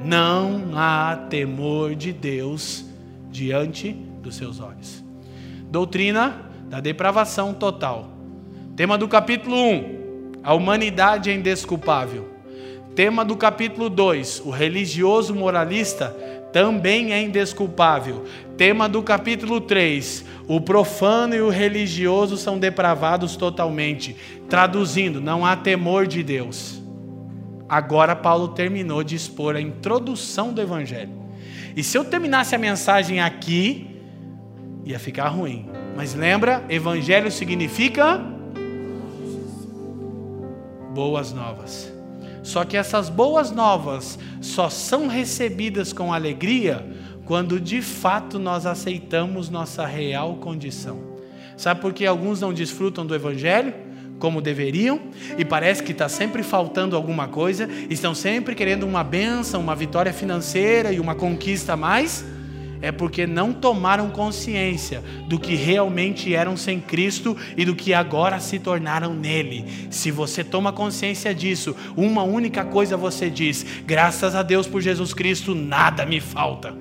B: Não há temor de Deus diante dos seus olhos. Doutrina da depravação total. Tema do capítulo 1: A humanidade é indesculpável. Tema do capítulo 2: O religioso moralista também é indesculpável. Tema do capítulo 3: o profano e o religioso são depravados totalmente. Traduzindo, não há temor de Deus. Agora, Paulo terminou de expor a introdução do Evangelho. E se eu terminasse a mensagem aqui, ia ficar ruim. Mas lembra, Evangelho significa boas novas. Só que essas boas novas só são recebidas com alegria quando de fato nós aceitamos nossa real condição. Sabe por que alguns não desfrutam do Evangelho como deveriam e parece que está sempre faltando alguma coisa, estão sempre querendo uma benção, uma vitória financeira e uma conquista a mais? É porque não tomaram consciência do que realmente eram sem Cristo e do que agora se tornaram nele. Se você toma consciência disso, uma única coisa você diz: graças a Deus por Jesus Cristo, nada me falta.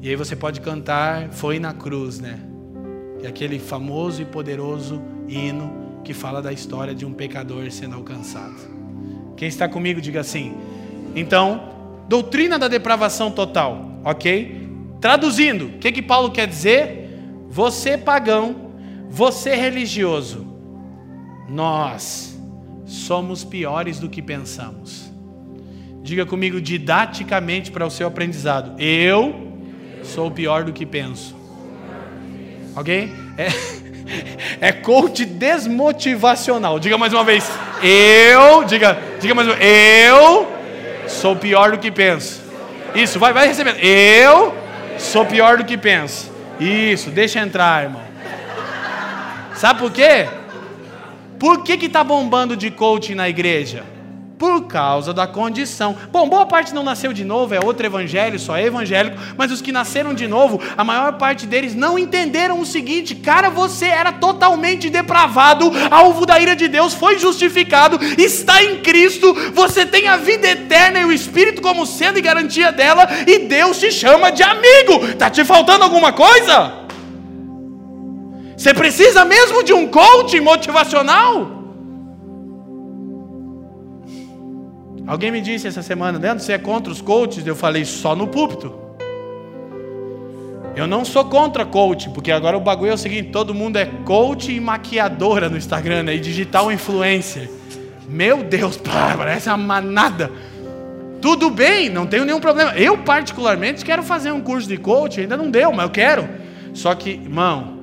B: E aí você pode cantar Foi na Cruz, né? E aquele famoso e poderoso hino que fala da história de um pecador sendo alcançado. Quem está comigo, diga assim. Então, doutrina da depravação total, ok? Traduzindo, o que, que Paulo quer dizer? Você pagão, você religioso, nós somos piores do que pensamos. Diga comigo didaticamente para o seu aprendizado: eu sou pior do que penso. Ok? É, é coach desmotivacional. Diga mais uma vez. Eu, diga, diga mais uma vez. Eu Sou pior do que penso. Isso, vai, vai recebendo. Eu sou pior do que penso. Isso, deixa entrar, irmão. Sabe por quê? Por que que tá bombando de coaching na igreja? Por causa da condição. Bom, boa parte não nasceu de novo, é outro evangelho, só é evangélico, mas os que nasceram de novo, a maior parte deles não entenderam o seguinte: cara, você era totalmente depravado, alvo da ira de Deus, foi justificado, está em Cristo, você tem a vida eterna e o Espírito como sendo e garantia dela, e Deus te chama de amigo. Tá te faltando alguma coisa? Você precisa mesmo de um coach motivacional? Alguém me disse essa semana, Leandro, você é contra os coaches? Eu falei, só no púlpito. Eu não sou contra coach, porque agora o bagulho é o seguinte: todo mundo é coach e maquiadora no Instagram, né? e digital influencer. Meu Deus, parece uma manada. Tudo bem, não tenho nenhum problema. Eu, particularmente, quero fazer um curso de coach, ainda não deu, mas eu quero. Só que, irmão,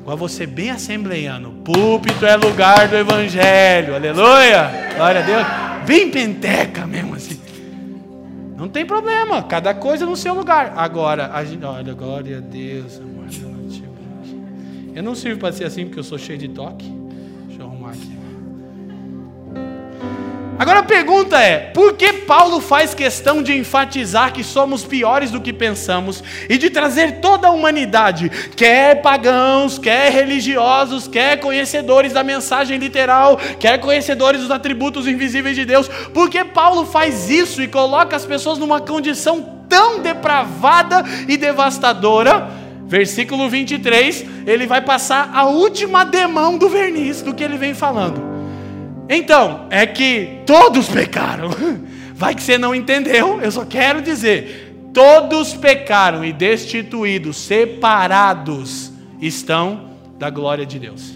B: igual você bem assembleiano, púlpito é lugar do evangelho, aleluia, glória a Deus bem penteca mesmo assim. Não tem problema, cada coisa no seu lugar. Agora, a gente, olha, glória a Deus, amor. Eu não sirvo para ser assim porque eu sou cheio de toque. Agora a pergunta é: por que Paulo faz questão de enfatizar que somos piores do que pensamos e de trazer toda a humanidade, quer pagãos, quer religiosos, quer conhecedores da mensagem literal, quer conhecedores dos atributos invisíveis de Deus? Por que Paulo faz isso e coloca as pessoas numa condição tão depravada e devastadora? Versículo 23, ele vai passar a última demão do verniz do que ele vem falando. Então, é que todos pecaram. Vai que você não entendeu, eu só quero dizer: todos pecaram e destituídos, separados estão da glória de Deus.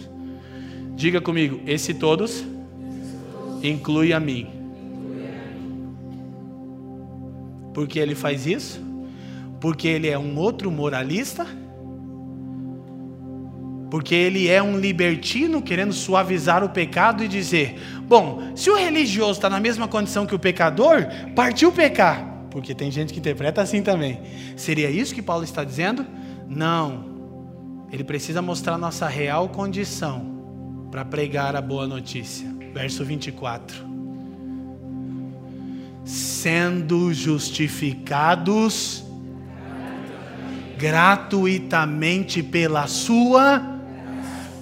B: Diga comigo, esse todos inclui a mim. Porque ele faz isso? Porque ele é um outro moralista? Porque ele é um libertino querendo suavizar o pecado e dizer: bom, se o religioso está na mesma condição que o pecador, partiu pecar. Porque tem gente que interpreta assim também. Seria isso que Paulo está dizendo? Não. Ele precisa mostrar nossa real condição para pregar a boa notícia. Verso 24. Sendo justificados gratuitamente pela sua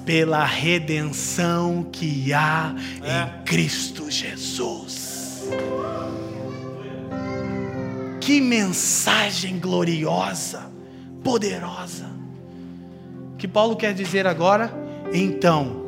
B: pela redenção que há é. em Cristo Jesus. Que mensagem gloriosa, poderosa. Que Paulo quer dizer agora? Então,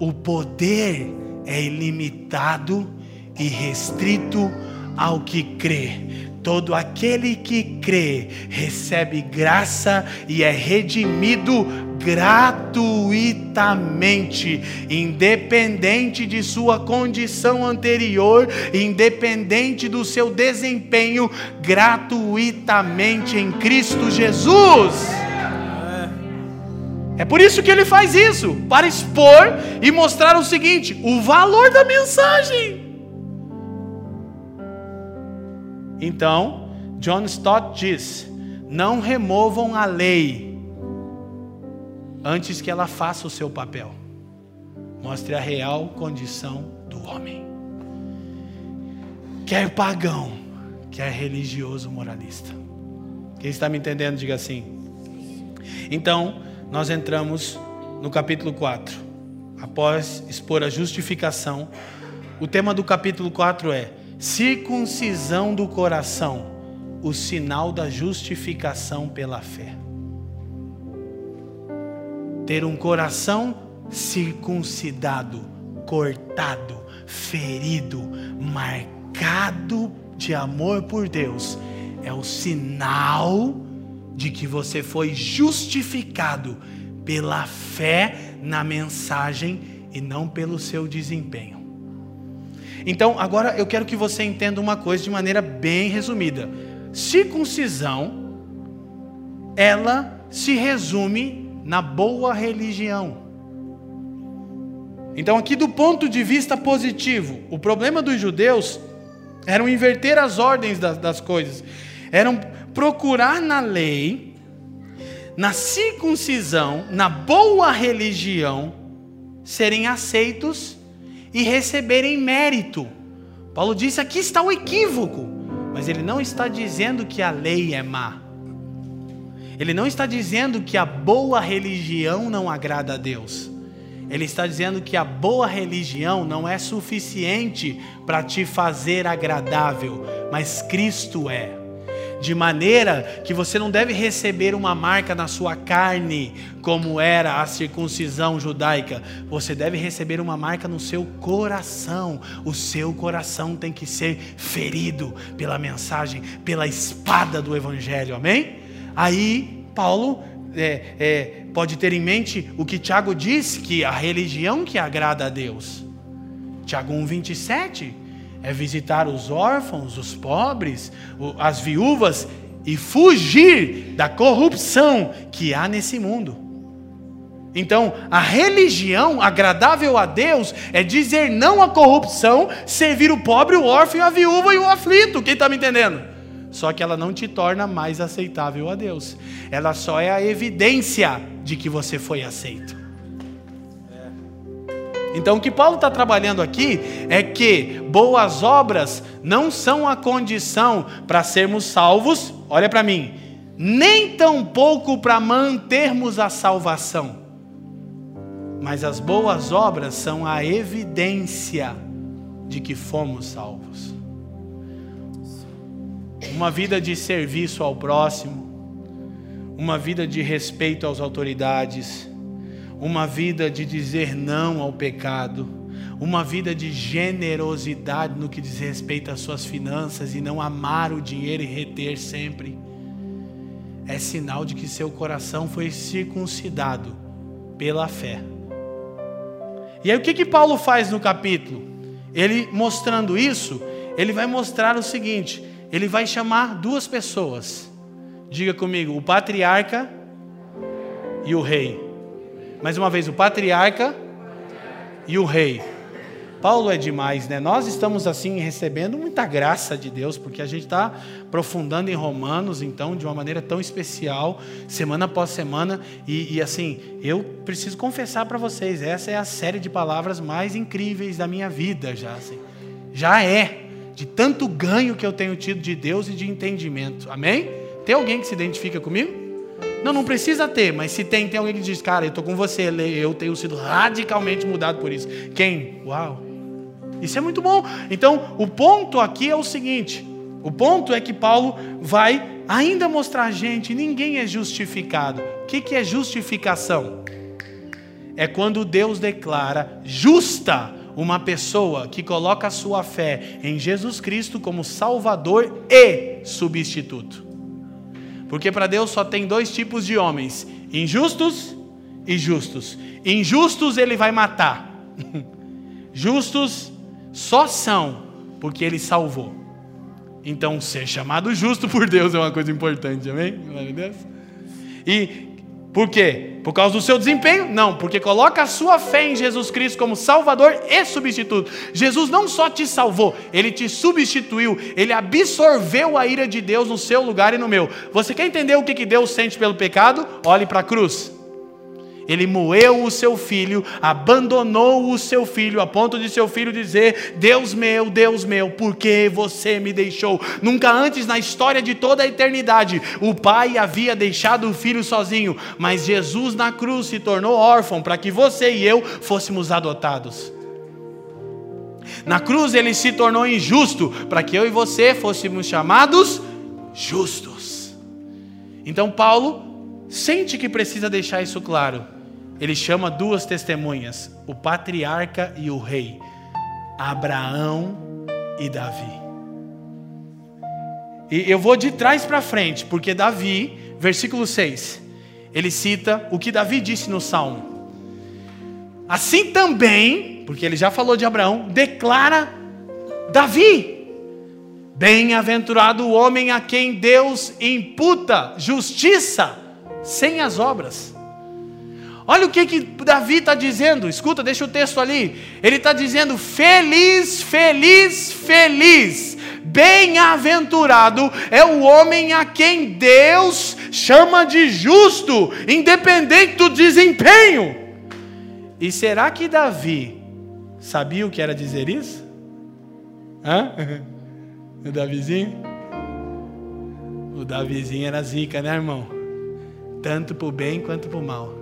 B: o poder é ilimitado e restrito ao que crê. Todo aquele que crê recebe graça e é redimido gratuitamente, independente de sua condição anterior, independente do seu desempenho, gratuitamente em Cristo Jesus. É por isso que ele faz isso, para expor e mostrar o seguinte: o valor da mensagem. Então, John Stott diz: não removam a lei antes que ela faça o seu papel. Mostre a real condição do homem. Quer pagão, quer religioso moralista. Quem está me entendendo, diga assim. Então, nós entramos no capítulo 4. Após expor a justificação, o tema do capítulo 4 é circuncisão do coração, o sinal da justificação pela fé. Ter um coração circuncidado, cortado, ferido, marcado de amor por Deus, é o sinal de que você foi justificado pela fé na mensagem e não pelo seu desempenho. Então, agora eu quero que você entenda uma coisa de maneira bem resumida. Circuncisão, ela se resume na boa religião. Então, aqui do ponto de vista positivo, o problema dos judeus era inverter as ordens das, das coisas, eram procurar na lei, na circuncisão, na boa religião, serem aceitos e receberem mérito. Paulo disse: aqui está o equívoco, mas ele não está dizendo que a lei é má. Ele não está dizendo que a boa religião não agrada a Deus. Ele está dizendo que a boa religião não é suficiente para te fazer agradável, mas Cristo é de maneira que você não deve receber uma marca na sua carne, como era a circuncisão judaica. Você deve receber uma marca no seu coração. O seu coração tem que ser ferido pela mensagem, pela espada do Evangelho. Amém? Aí, Paulo é, é, pode ter em mente o que Tiago diz, que a religião que agrada a Deus. Tiago 1,27 é visitar os órfãos, os pobres, as viúvas e fugir da corrupção que há nesse mundo. Então, a religião agradável a Deus é dizer não à corrupção, servir o pobre, o órfão, a viúva e o aflito. Quem está me entendendo? Só que ela não te torna mais aceitável a Deus. Ela só é a evidência de que você foi aceito. Então, o que Paulo está trabalhando aqui é que boas obras não são a condição para sermos salvos, olha para mim, nem tampouco para mantermos a salvação. Mas as boas obras são a evidência de que fomos salvos. Uma vida de serviço ao próximo, uma vida de respeito às autoridades, uma vida de dizer não ao pecado, uma vida de generosidade no que diz respeito às suas finanças e não amar o dinheiro e reter sempre, é sinal de que seu coração foi circuncidado pela fé. E aí o que que Paulo faz no capítulo? Ele mostrando isso, ele vai mostrar o seguinte: ele vai chamar duas pessoas. Diga comigo, o patriarca e o rei. Mais uma vez, o patriarca e o rei. Paulo é demais, né? Nós estamos assim recebendo muita graça de Deus, porque a gente está aprofundando em Romanos, então, de uma maneira tão especial, semana após semana. E, e assim, eu preciso confessar para vocês, essa é a série de palavras mais incríveis da minha vida, já assim. Já é, de tanto ganho que eu tenho tido de Deus e de entendimento. Amém? Tem alguém que se identifica comigo? Não, não precisa ter, mas se tem, tem alguém que diz, cara, eu estou com você, eu tenho sido radicalmente mudado por isso. Quem? Uau! Isso é muito bom. Então, o ponto aqui é o seguinte: o ponto é que Paulo vai ainda mostrar a gente, ninguém é justificado. O que, que é justificação? É quando Deus declara justa uma pessoa que coloca a sua fé em Jesus Cristo como Salvador e substituto. Porque para Deus só tem dois tipos de homens: injustos e justos. Injustos ele vai matar. Justos só são porque ele salvou. Então, ser chamado justo por Deus é uma coisa importante, amém? Glória a Deus. E por quê? Por causa do seu desempenho? Não, porque coloca a sua fé em Jesus Cristo como Salvador e substituto. Jesus não só te salvou, ele te substituiu, ele absorveu a ira de Deus no seu lugar e no meu. Você quer entender o que Deus sente pelo pecado? Olhe para a cruz. Ele moeu o seu filho, abandonou o seu filho, a ponto de seu filho dizer: Deus meu, Deus meu, por que você me deixou? Nunca antes na história de toda a eternidade o pai havia deixado o filho sozinho, mas Jesus na cruz se tornou órfão para que você e eu fôssemos adotados. Na cruz ele se tornou injusto para que eu e você fôssemos chamados justos. Então Paulo sente que precisa deixar isso claro ele chama duas testemunhas, o patriarca e o rei, Abraão e Davi. E eu vou de trás para frente, porque Davi, versículo 6, ele cita o que Davi disse no Salmo. Assim também, porque ele já falou de Abraão, declara Davi: Bem-aventurado o homem a quem Deus imputa justiça sem as obras. Olha o que, que Davi está dizendo, escuta, deixa o texto ali. Ele está dizendo: feliz, feliz, feliz, bem-aventurado é o homem a quem Deus chama de justo, independente do desempenho. E será que Davi sabia o que era dizer isso? Hã? O Davizinho? O Davizinho era zica, né, irmão? Tanto para o bem quanto para o mal.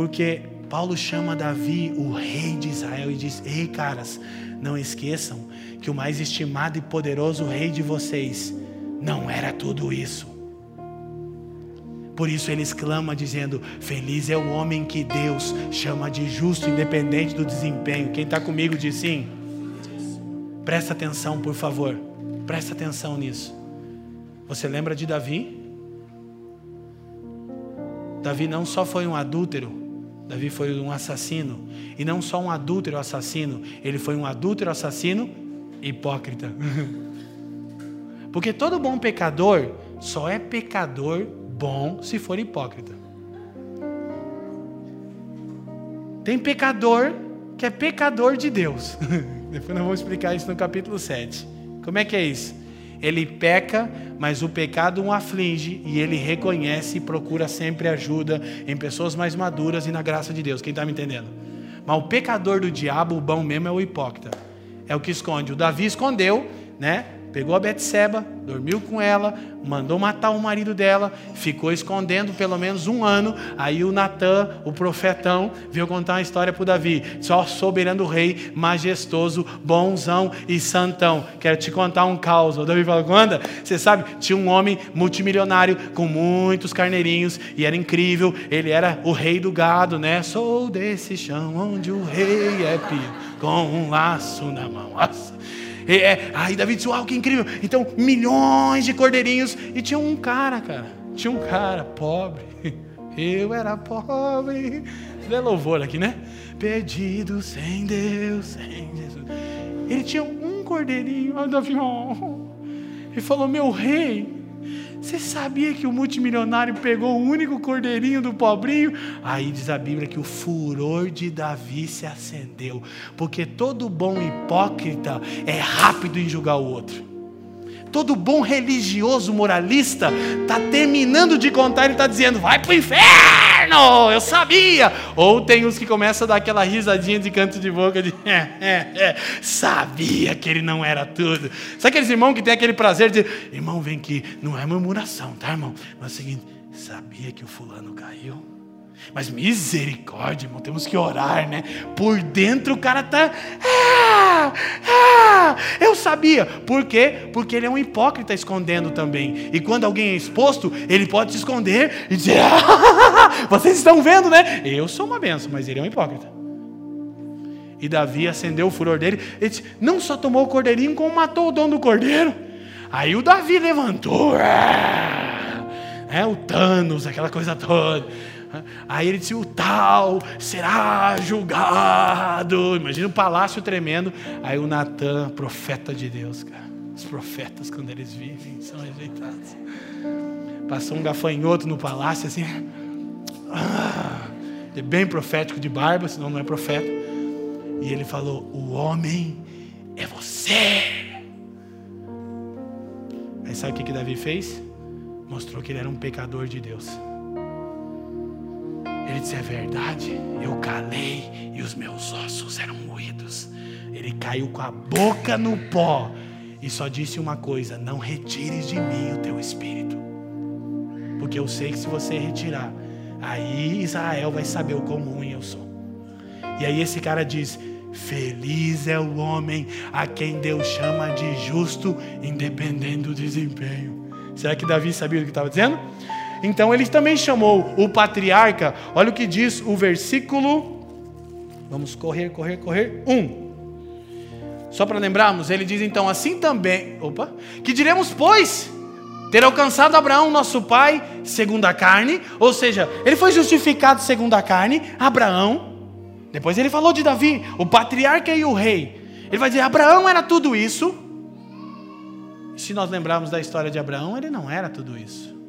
B: Porque Paulo chama Davi o rei de Israel e diz: Ei, caras, não esqueçam que o mais estimado e poderoso rei de vocês não era tudo isso. Por isso ele exclama dizendo: Feliz é o homem que Deus chama de justo, independente do desempenho. Quem está comigo diz sim. Presta atenção, por favor. Presta atenção nisso. Você lembra de Davi? Davi não só foi um adúltero, Davi foi um assassino. E não só um adúltero assassino, ele foi um adúltero assassino hipócrita. Porque todo bom pecador só é pecador bom se for hipócrita. Tem pecador que é pecador de Deus. Depois nós vamos explicar isso no capítulo 7. Como é que é isso? Ele peca, mas o pecado o aflige e ele reconhece e procura sempre ajuda em pessoas mais maduras e na graça de Deus. Quem está me entendendo? Mas o pecador do diabo, o bom mesmo, é o hipócrita. É o que esconde. O Davi escondeu, né? Pegou a Betseba, dormiu com ela, mandou matar o marido dela, ficou escondendo pelo menos um ano. Aí o Natan, o profetão, veio contar uma história para Davi. Só soberano rei, majestoso, bonzão e santão. Quero te contar um caos. O Davi falou: Anda, você sabe, tinha um homem multimilionário com muitos carneirinhos e era incrível. Ele era o rei do gado, né? Sou desse chão onde o rei é pio, com um laço na mão. Nossa. É, aí Davi disse: Uau, que incrível! Então, milhões de cordeirinhos. E tinha um cara, cara. Tinha um cara pobre. Eu era pobre. Isso é louvor aqui, né? Perdido sem Deus, sem Jesus. Ele tinha um cordeirinho. Davi, oh. ele falou: Meu rei, você sabia que o multimilionário pegou o único cordeirinho do pobrinho? Aí diz a Bíblia que o furor de Davi se acendeu, porque todo bom hipócrita é rápido em julgar o outro. Todo bom religioso moralista está terminando de contar e está dizendo: vai para o inferno, eu sabia. Ou tem uns que começam a dar aquela risadinha de canto de boca de é, é, é, sabia que ele não era tudo. Sabe aqueles irmãos que tem aquele prazer de irmão, vem aqui, não é murmuração, tá, irmão? Mas é o seguinte, sabia que o fulano caiu? Mas misericórdia, irmão, temos que orar, né? Por dentro o cara tá. Ah, ah, eu sabia. Por quê? Porque ele é um hipócrita escondendo também. E quando alguém é exposto, ele pode se esconder e dizer: ah, vocês estão vendo, né? Eu sou uma benção, mas ele é um hipócrita. E Davi acendeu o furor dele. Ele disse, não só tomou o cordeirinho, como matou o dono do cordeiro. Aí o Davi levantou. É, o Thanos, aquela coisa toda. Aí ele disse: O tal será julgado. Imagina um palácio tremendo. Aí o Natan, profeta de Deus, cara. Os profetas, quando eles vivem, são rejeitados. Passou um gafanhoto no palácio, assim. Ah, é bem profético de barba, senão não é profeta. E ele falou: O homem é você. Aí sabe o que, que Davi fez? Mostrou que ele era um pecador de Deus. Ele disse: É verdade, eu calei e os meus ossos eram moídos. Ele caiu com a boca no pó e só disse uma coisa: Não retires de mim o teu espírito, porque eu sei que se você retirar, aí Israel vai saber o quão ruim eu sou. E aí esse cara diz: Feliz é o homem a quem Deus chama de justo, independente do desempenho. Será que Davi sabia o que estava dizendo? Então ele também chamou o patriarca. Olha o que diz o versículo. Vamos correr, correr, correr. Um. Só para lembrarmos, ele diz então assim também. Opa. Que diremos, pois, ter alcançado Abraão, nosso pai, segundo a carne. Ou seja, ele foi justificado segundo a carne, Abraão. Depois ele falou de Davi, o patriarca e o rei. Ele vai dizer: Abraão era tudo isso. Se nós lembrarmos da história de Abraão, ele não era tudo isso.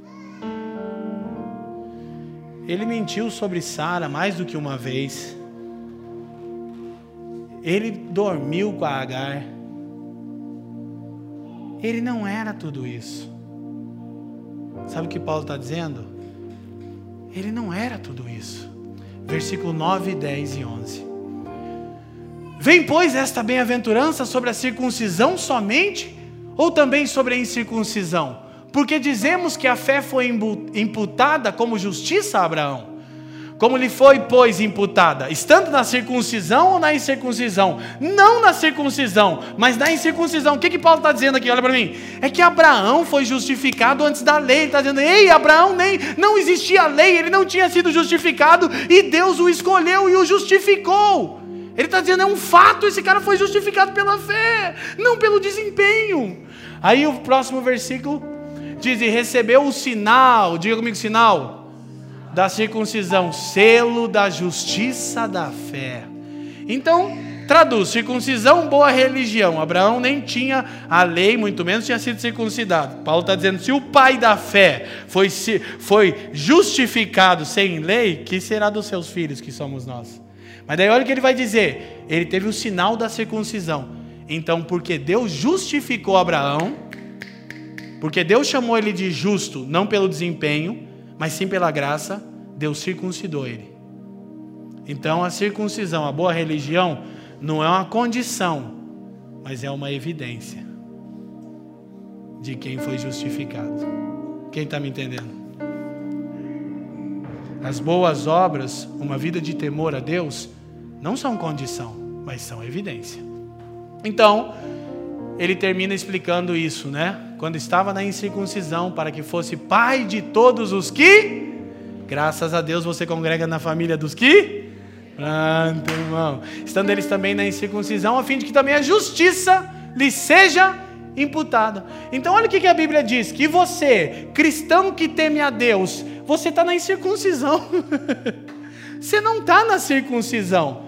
B: Ele mentiu sobre Sara mais do que uma vez. Ele dormiu com a Agar. Ele não era tudo isso. Sabe o que Paulo está dizendo? Ele não era tudo isso. Versículo 9, 10 e 11. Vem, pois, esta bem-aventurança sobre a circuncisão somente, ou também sobre a incircuncisão? Porque dizemos que a fé foi imputada como justiça a Abraão. Como lhe foi, pois, imputada? Estando na circuncisão ou na incircuncisão? Não na circuncisão, mas na incircuncisão. O que, que Paulo está dizendo aqui? Olha para mim. É que Abraão foi justificado antes da lei. Ele está dizendo, ei, Abraão nem não existia lei, ele não tinha sido justificado e Deus o escolheu e o justificou. Ele está dizendo, é um fato, esse cara foi justificado pela fé, não pelo desempenho. Aí o próximo versículo Diz: e recebeu o sinal, diga comigo sinal, da circuncisão, selo da justiça da fé. Então, traduz: circuncisão, boa religião. Abraão nem tinha a lei, muito menos tinha sido circuncidado. Paulo está dizendo: se o pai da fé foi, foi justificado sem lei, que será dos seus filhos que somos nós? Mas daí olha o que ele vai dizer: ele teve o sinal da circuncisão. Então, porque Deus justificou Abraão, porque Deus chamou ele de justo, não pelo desempenho, mas sim pela graça, Deus circuncidou ele. Então, a circuncisão, a boa religião, não é uma condição, mas é uma evidência de quem foi justificado. Quem está me entendendo? As boas obras, uma vida de temor a Deus, não são condição, mas são evidência. Então, ele termina explicando isso, né? Quando estava na incircuncisão, para que fosse pai de todos os que, graças a Deus, você congrega na família dos que. Pronto, irmão. Estando eles também na incircuncisão, a fim de que também a justiça lhe seja imputada. Então, olha o que a Bíblia diz: que você, cristão que teme a Deus, você está na incircuncisão. você não está na circuncisão.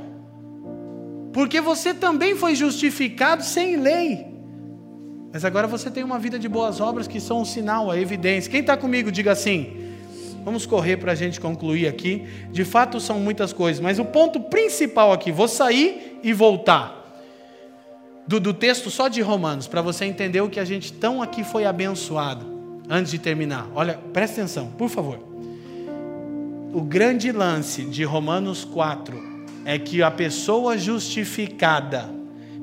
B: Porque você também foi justificado sem lei. Mas agora você tem uma vida de boas obras que são um sinal, a evidência. Quem está comigo, diga assim. Vamos correr para a gente concluir aqui. De fato, são muitas coisas, mas o ponto principal aqui, vou sair e voltar do, do texto só de Romanos, para você entender o que a gente tão aqui foi abençoado, antes de terminar. Olha, presta atenção, por favor. O grande lance de Romanos 4 é que a pessoa justificada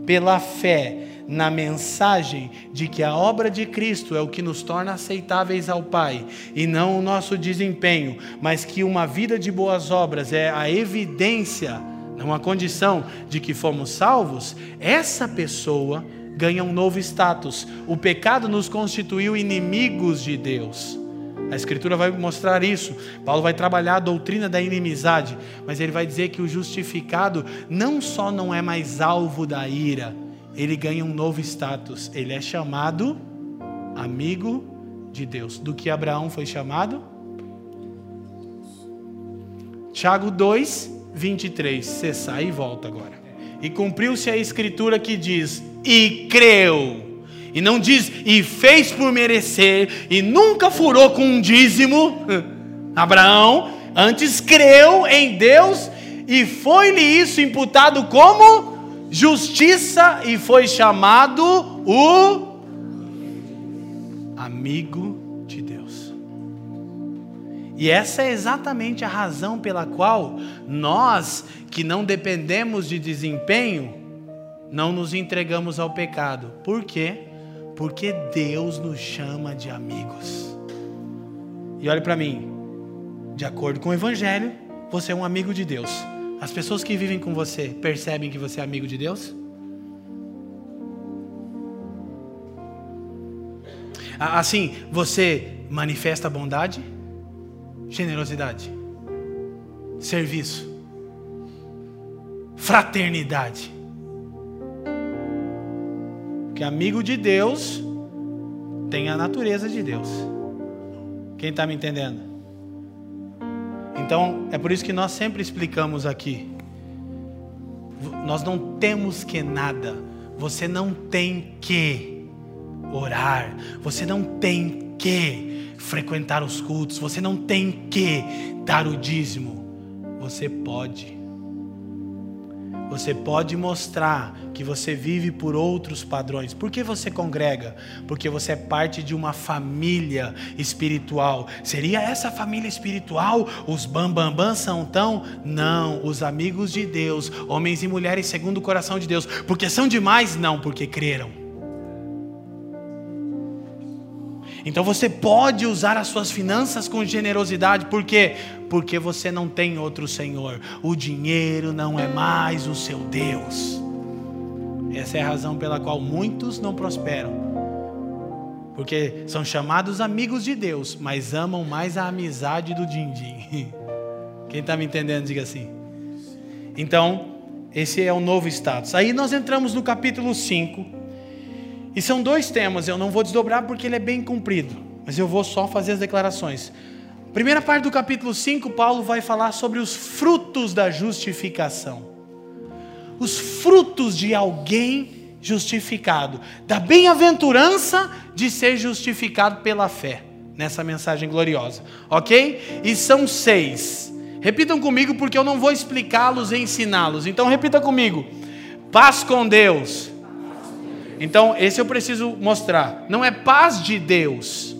B: pela fé na mensagem de que a obra de Cristo é o que nos torna aceitáveis ao Pai, e não o nosso desempenho, mas que uma vida de boas obras é a evidência numa condição de que fomos salvos, essa pessoa ganha um novo status. O pecado nos constituiu inimigos de Deus. A Escritura vai mostrar isso. Paulo vai trabalhar a doutrina da inimizade, mas ele vai dizer que o justificado não só não é mais alvo da ira, ele ganha um novo status. Ele é chamado amigo de Deus. Do que Abraão foi chamado? Tiago 2, 23. Você sai e volta agora. E cumpriu-se a escritura que diz: e creu. E não diz, e fez por merecer, e nunca furou com um dízimo. Abraão, antes creu em Deus, e foi-lhe isso imputado como justiça, e foi chamado o amigo e essa é exatamente a razão pela qual nós, que não dependemos de desempenho, não nos entregamos ao pecado. Por quê? Porque Deus nos chama de amigos. E olhe para mim, de acordo com o Evangelho, você é um amigo de Deus. As pessoas que vivem com você percebem que você é amigo de Deus? Assim, você manifesta bondade? generosidade, serviço, fraternidade. Que amigo de Deus tem a natureza de Deus. Quem está me entendendo? Então, é por isso que nós sempre explicamos aqui. Nós não temos que nada. Você não tem que orar. Você não tem que frequentar os cultos, você não tem que dar o dízimo, você pode. Você pode mostrar que você vive por outros padrões. Por que você congrega? Porque você é parte de uma família espiritual. Seria essa família espiritual os bambambam bam, bam são tão? Não, os amigos de Deus, homens e mulheres segundo o coração de Deus. Porque são demais? Não, porque creram. Então você pode usar as suas finanças com generosidade, por quê? Porque você não tem outro Senhor. O dinheiro não é mais o seu Deus. Essa é a razão pela qual muitos não prosperam. Porque são chamados amigos de Deus, mas amam mais a amizade do din-din. Quem está me entendendo, diga assim. Então, esse é o novo status. Aí nós entramos no capítulo 5 e são dois temas, eu não vou desdobrar porque ele é bem comprido, mas eu vou só fazer as declarações. Primeira parte do capítulo 5, Paulo vai falar sobre os frutos da justificação. Os frutos de alguém justificado, da bem-aventurança de ser justificado pela fé, nessa mensagem gloriosa, ok? E são seis. Repitam comigo, porque eu não vou explicá-los e ensiná-los. Então repita comigo: paz com Deus. Então, esse eu preciso mostrar. Não é paz de Deus.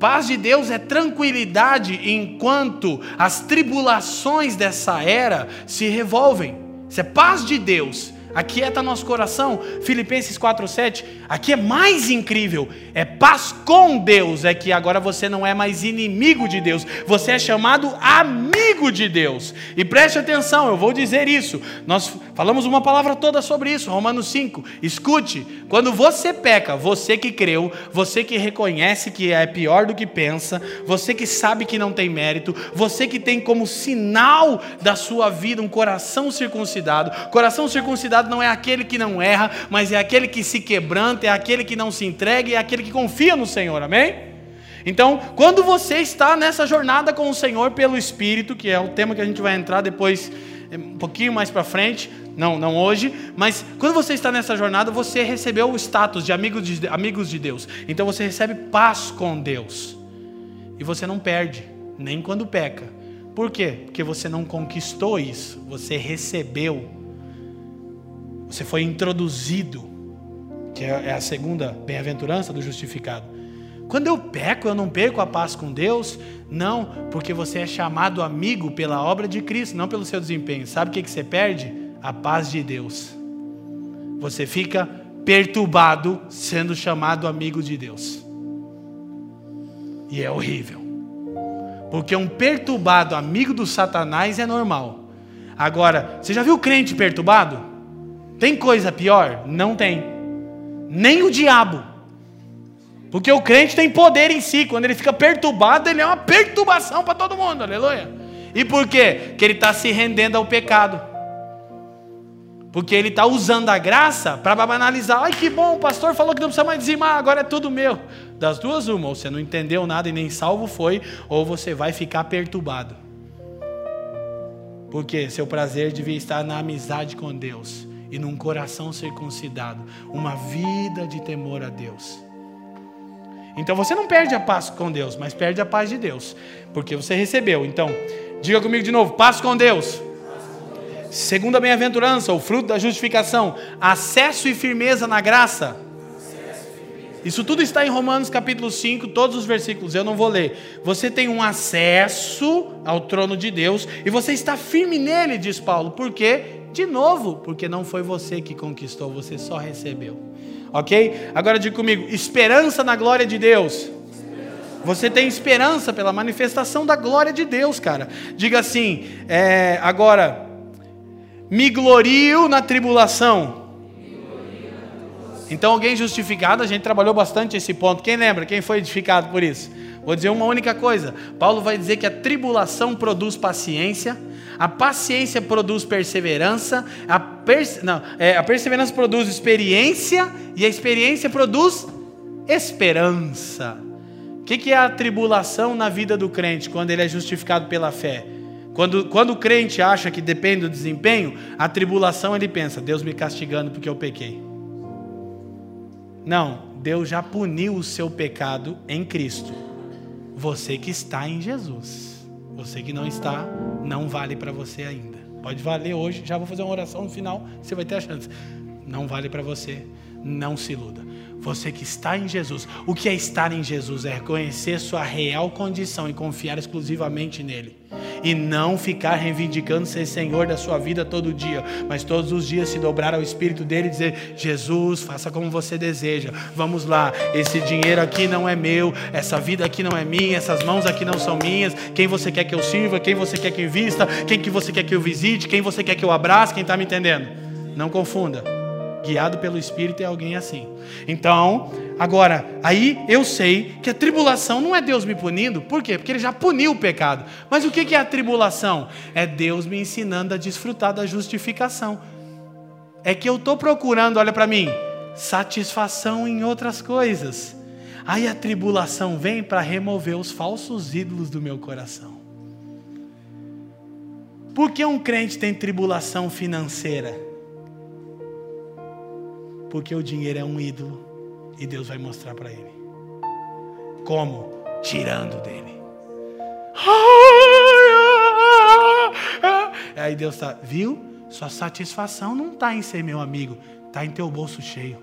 B: Paz de Deus é tranquilidade enquanto as tribulações dessa era se revolvem. Isso é paz de Deus. Aquieta nosso coração. Filipenses 4:7. Aqui é mais incrível. É paz com Deus, é que agora você não é mais inimigo de Deus, você é chamado amigo de Deus. E preste atenção, eu vou dizer isso. Nós falamos uma palavra toda sobre isso, Romanos 5. Escute, quando você peca, você que creu, você que reconhece que é pior do que pensa, você que sabe que não tem mérito, você que tem como sinal da sua vida um coração circuncidado. Coração circuncidado não é aquele que não erra, mas é aquele que se quebranta, é aquele que não se entrega, é aquele que confia no Senhor. Amém? Então, quando você está nessa jornada com o Senhor pelo Espírito, que é o tema que a gente vai entrar depois, um pouquinho mais para frente, não, não hoje, mas quando você está nessa jornada, você recebeu o status de amigos de, amigos de Deus. Então você recebe paz com Deus. E você não perde, nem quando peca. Por quê? Porque você não conquistou isso, você recebeu. Você foi introduzido, que é, é a segunda bem-aventurança do justificado. Quando eu peco, eu não perco a paz com Deus? Não, porque você é chamado amigo pela obra de Cristo, não pelo seu desempenho. Sabe o que, você perde? A paz de Deus. Você fica perturbado sendo chamado amigo de Deus. E é horrível. Porque um perturbado amigo do Satanás é normal. Agora, você já viu crente perturbado? Tem coisa pior? Não tem. Nem o diabo. Porque o crente tem poder em si. Quando ele fica perturbado, ele é uma perturbação para todo mundo. Aleluia. E por quê? Porque ele está se rendendo ao pecado. Porque ele está usando a graça para banalizar. Ai, que bom, o pastor falou que não precisa mais dizimar, agora é tudo meu. Das duas, uma, ou você não entendeu nada e nem salvo foi, ou você vai ficar perturbado. Porque seu prazer devia estar na amizade com Deus e num coração circuncidado, uma vida de temor a Deus. Então você não perde a paz com Deus, mas perde a paz de Deus, porque você recebeu. Então, diga comigo de novo: paz com Deus. Segunda bem-aventurança, o fruto da justificação, acesso e firmeza na graça. Isso tudo está em Romanos capítulo 5, todos os versículos, eu não vou ler. Você tem um acesso ao trono de Deus e você está firme nele, diz Paulo. Por quê? De novo, porque não foi você que conquistou, você só recebeu. Ok? Agora diga comigo: esperança na glória de Deus. Você tem esperança pela manifestação da glória de Deus, cara. Diga assim: é, agora, me glorio na tribulação. Então, alguém justificado, a gente trabalhou bastante esse ponto. Quem lembra? Quem foi edificado por isso? Vou dizer uma única coisa: Paulo vai dizer que a tribulação produz paciência a paciência produz perseverança, a, pers não, é, a perseverança produz experiência e a experiência produz esperança. O que, que é a tribulação na vida do crente quando ele é justificado pela fé? Quando, quando o crente acha que depende do desempenho, a tribulação ele pensa: Deus me castigando porque eu pequei. Não, Deus já puniu o seu pecado em Cristo. Você que está em Jesus. Você que não está, não vale para você ainda. Pode valer hoje, já vou fazer uma oração no final, você vai ter a chance. Não vale para você, não se iluda. Você que está em Jesus. O que é estar em Jesus? É reconhecer sua real condição e confiar exclusivamente nele. E não ficar reivindicando ser Senhor da sua vida todo dia, mas todos os dias se dobrar ao Espírito dele e dizer: Jesus, faça como você deseja. Vamos lá, esse dinheiro aqui não é meu, essa vida aqui não é minha, essas mãos aqui não são minhas. Quem você quer que eu sirva, quem você quer que eu invista, quem que você quer que eu visite, quem você quer que eu abrace, quem está me entendendo? Não confunda guiado pelo Espírito é alguém assim. Então, agora, aí eu sei que a tribulação não é Deus me punindo, por quê? Porque Ele já puniu o pecado. Mas o que é a tribulação? É Deus me ensinando a desfrutar da justificação. É que eu estou procurando, olha para mim, satisfação em outras coisas. Aí a tribulação vem para remover os falsos ídolos do meu coração. Por que um crente tem tribulação financeira? Porque o dinheiro é um ídolo e Deus vai mostrar para ele. Como? Tirando dele. Aí Deus está, viu? Sua satisfação não está em ser meu amigo, está em teu bolso cheio.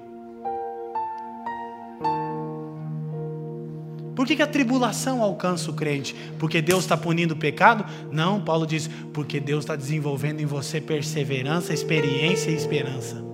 B: Por que, que a tribulação alcança o crente? Porque Deus está punindo o pecado? Não, Paulo diz, porque Deus está desenvolvendo em você perseverança, experiência e esperança.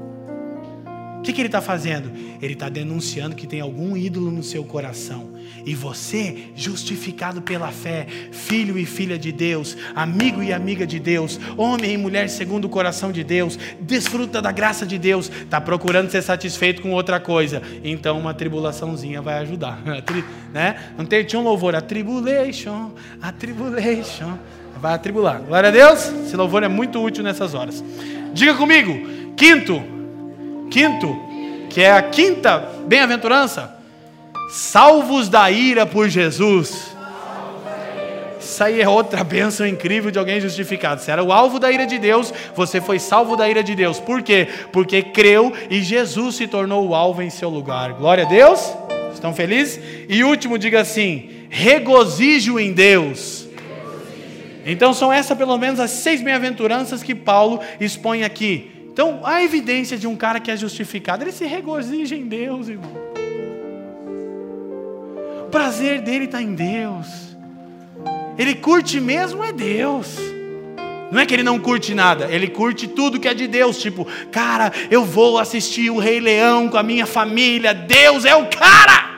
B: O que, que ele está fazendo? Ele está denunciando que tem algum ídolo no seu coração. E você, justificado pela fé, filho e filha de Deus, amigo e amiga de Deus, homem e mulher segundo o coração de Deus, desfruta da graça de Deus, está procurando ser satisfeito com outra coisa. Então uma tribulaçãozinha vai ajudar. né? Não tem, tinha um louvor, a tribulation, a tribulation. Vai atribular. Glória a Deus. Esse louvor é muito útil nessas horas. Diga comigo, quinto Quinto, que é a quinta bem-aventurança, salvos da ira por Jesus. Isso aí é outra bênção incrível de alguém justificado. Você era o alvo da ira de Deus, você foi salvo da ira de Deus. Por quê? Porque creu e Jesus se tornou o alvo em seu lugar. Glória a Deus. Estão felizes? E último, diga assim: regozijo em Deus. Então são essas pelo menos as seis bem-aventuranças que Paulo expõe aqui. Então, a evidência de um cara que é justificado, ele se regozija em Deus, irmão. O prazer dele está em Deus. Ele curte mesmo é Deus. Não é que ele não curte nada, ele curte tudo que é de Deus. Tipo, cara, eu vou assistir o Rei Leão com a minha família. Deus é o cara.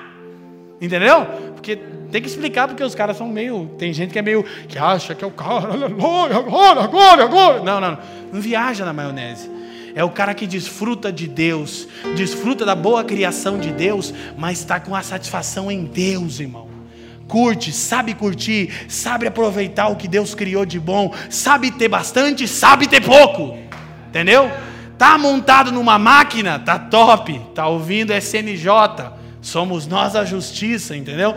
B: Entendeu? Porque tem que explicar porque os caras são meio. Tem gente que é meio. que acha que é o cara. Glória, glória, glória, glória. Não, não, não. Não viaja na maionese é o cara que desfruta de Deus, desfruta da boa criação de Deus, mas está com a satisfação em Deus, irmão. Curte, sabe curtir, sabe aproveitar o que Deus criou de bom, sabe ter bastante, sabe ter pouco, entendeu? Tá montado numa máquina, tá top, tá ouvindo SNJ, somos nós a justiça, entendeu?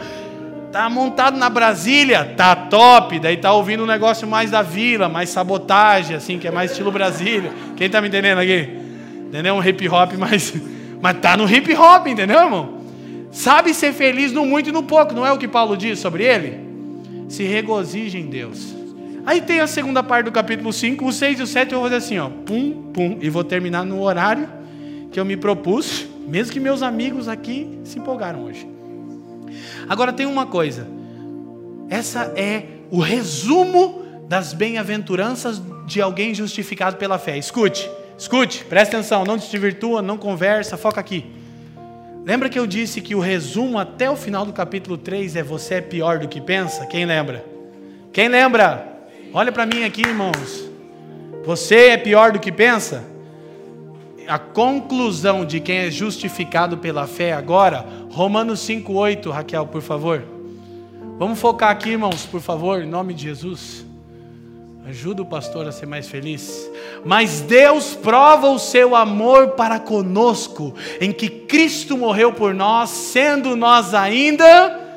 B: Tá montado na Brasília, tá top. Daí tá ouvindo um negócio mais da vila, mais sabotagem, assim, que é mais estilo Brasília. Quem tá me entendendo aqui? Entendeu? Um hip hop mais. Mas tá no hip hop, entendeu, irmão? Sabe ser feliz no muito e no pouco, não é o que Paulo diz sobre ele? Se regozije em Deus. Aí tem a segunda parte do capítulo 5, o 6 e o 7 eu vou fazer assim, ó, pum, pum, e vou terminar no horário que eu me propus, mesmo que meus amigos aqui se empolgaram hoje. Agora tem uma coisa. Essa é o resumo das bem-aventuranças de alguém justificado pela fé. Escute, escute, preste atenção, não desvirtua, não conversa, foca aqui. Lembra que eu disse que o resumo até o final do capítulo 3 é você é pior do que pensa? Quem lembra? Quem lembra? Olha para mim aqui, irmãos. Você é pior do que pensa? A conclusão de quem é justificado pela fé agora, Romanos 5,8, Raquel, por favor. Vamos focar aqui, irmãos, por favor, em nome de Jesus. Ajuda o pastor a ser mais feliz. Mas Deus prova o seu amor para conosco, em que Cristo morreu por nós, sendo nós ainda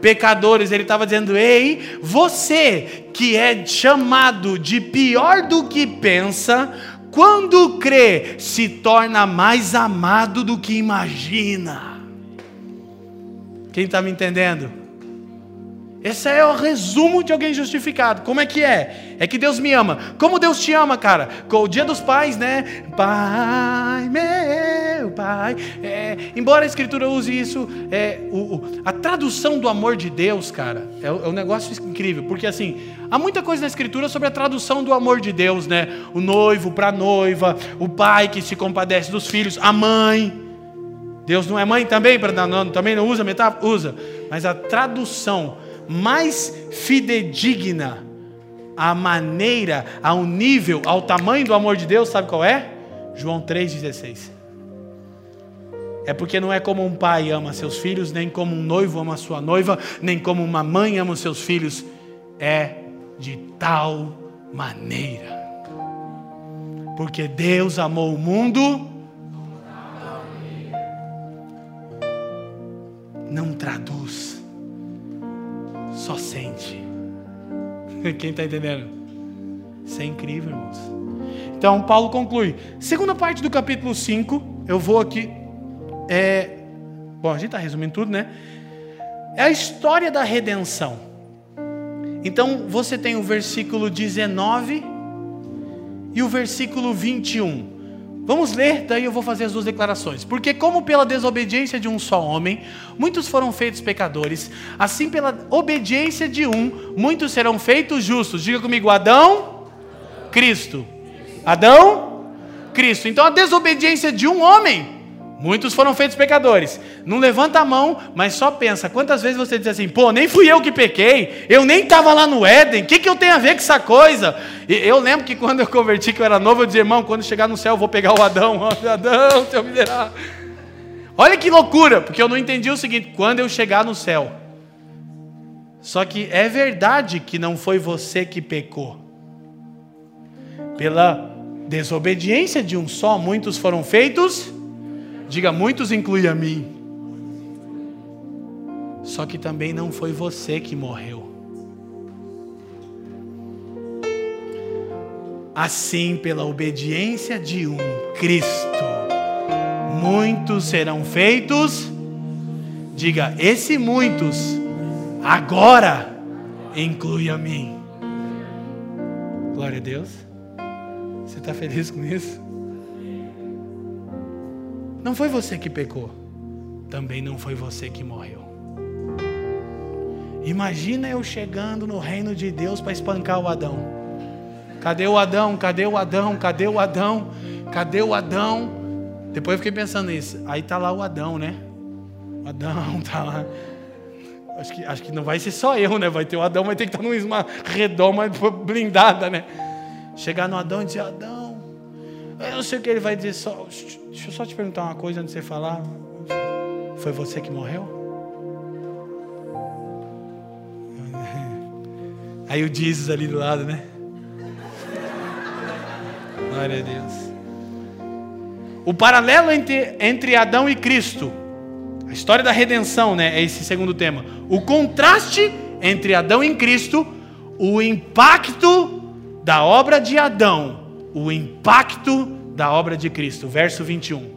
B: pecadores. Ele estava dizendo: Ei, você que é chamado de pior do que pensa, quando crê, se torna mais amado do que imagina. Quem está me entendendo? Esse é o resumo de alguém justificado. Como é que é? É que Deus me ama. Como Deus te ama, cara? Com o dia dos pais, né? Pai, meu pai. É, embora a Escritura use isso, é, o, o, a tradução do amor de Deus, cara, é, é um negócio incrível. Porque assim, há muita coisa na Escritura sobre a tradução do amor de Deus, né? O noivo para a noiva, o pai que se compadece dos filhos, a mãe. Deus não é mãe também? Não, também não usa metáfora? Usa. Mas a tradução mais fidedigna à maneira, ao nível, ao tamanho do amor de Deus, sabe qual é? João 3,16. É porque não é como um pai ama seus filhos, nem como um noivo ama sua noiva, nem como uma mãe ama seus filhos. É de tal maneira. Porque Deus amou o mundo. Quem está entendendo? Isso é incrível, irmãos. Então, Paulo conclui. Segunda parte do capítulo 5, eu vou aqui. É... Bom, a gente está resumindo tudo, né? É a história da redenção. Então, você tem o versículo 19 e o versículo 21. Vamos ler, daí eu vou fazer as duas declarações. Porque, como pela desobediência de um só homem, muitos foram feitos pecadores, assim pela obediência de um, muitos serão feitos justos. Diga comigo, Adão, Cristo. Adão, Cristo. Então, a desobediência de um homem Muitos foram feitos pecadores. Não levanta a mão, mas só pensa. Quantas vezes você diz assim, pô, nem fui eu que pequei, eu nem estava lá no Éden, o que, que eu tenho a ver com essa coisa? E eu lembro que quando eu converti, que eu era novo, eu dizia, irmão, quando chegar no céu eu vou pegar o Adão, Adão, seu mineral. Olha que loucura, porque eu não entendi o seguinte: quando eu chegar no céu. Só que é verdade que não foi você que pecou. Pela desobediência de um só, muitos foram feitos Diga, muitos inclui a mim. Só que também não foi você que morreu. Assim, pela obediência de um Cristo, muitos serão feitos. Diga, esse muitos, agora inclui a mim. Glória a Deus. Você está feliz com isso? Não foi você que pecou, também não foi você que morreu. Imagina eu chegando no reino de Deus para espancar o Adão. Cadê o Adão? Cadê o Adão? Cadê o Adão? Cadê o Adão? Depois eu fiquei pensando nisso. Aí tá lá o Adão, né? O Adão tá lá. Acho que, acho que não vai ser só eu, né? Vai ter o Adão, vai ter que estar numa redoma blindada, né? Chegar no Adão e dizer: Adão, eu não sei o que ele vai dizer, só, Deixa eu só te perguntar uma coisa antes de você falar. Foi você que morreu? Aí o Jesus ali do lado, né? Glória a Deus. O paralelo entre, entre Adão e Cristo, a história da redenção, né? É esse segundo tema. O contraste entre Adão e Cristo, o impacto da obra de Adão, o impacto da obra de Cristo. Verso 21.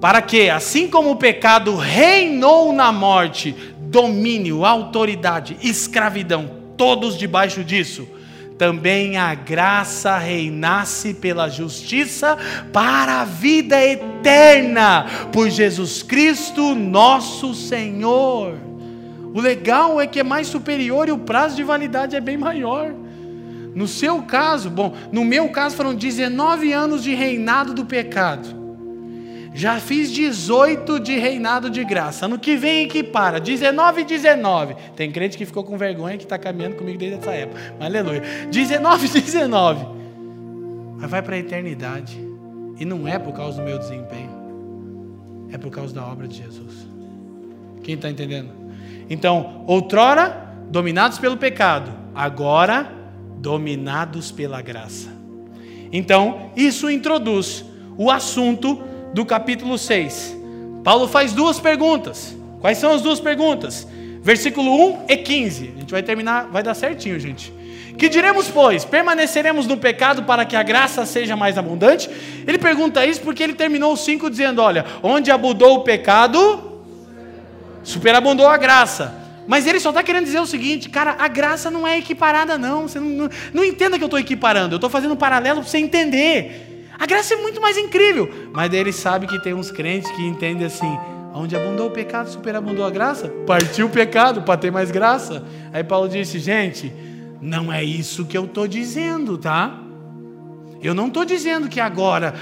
B: Para que, assim como o pecado reinou na morte, domínio, autoridade, escravidão, todos debaixo disso, também a graça reinasse pela justiça para a vida eterna, por Jesus Cristo, nosso Senhor. O legal é que é mais superior e o prazo de validade é bem maior. No seu caso, bom, no meu caso foram 19 anos de reinado do pecado. Já fiz 18 de reinado de graça. Ano que vem equipara. 19 e 19. Tem crente que ficou com vergonha que está caminhando comigo desde essa época. Aleluia. 19 e 19. Mas vai para a eternidade. E não é por causa do meu desempenho. É por causa da obra de Jesus. Quem está entendendo? Então, outrora, dominados pelo pecado. Agora, dominados pela graça. Então, isso introduz o assunto do capítulo 6. Paulo faz duas perguntas. Quais são as duas perguntas? Versículo 1 e 15. A gente vai terminar, vai dar certinho, gente. Que diremos, pois? Permaneceremos no pecado para que a graça seja mais abundante? Ele pergunta isso porque ele terminou o 5 dizendo: Olha, onde abundou o pecado, superabundou a graça. Mas ele só está querendo dizer o seguinte, cara, a graça não é equiparada, não. Você não, não, não entenda que eu estou equiparando, eu estou fazendo um paralelo para você entender. A graça é muito mais incrível. Mas daí ele sabe que tem uns crentes que entendem assim: onde abundou o pecado, superabundou a graça. Partiu o pecado para ter mais graça. Aí Paulo disse: gente, não é isso que eu estou dizendo, tá? Eu não estou dizendo que agora,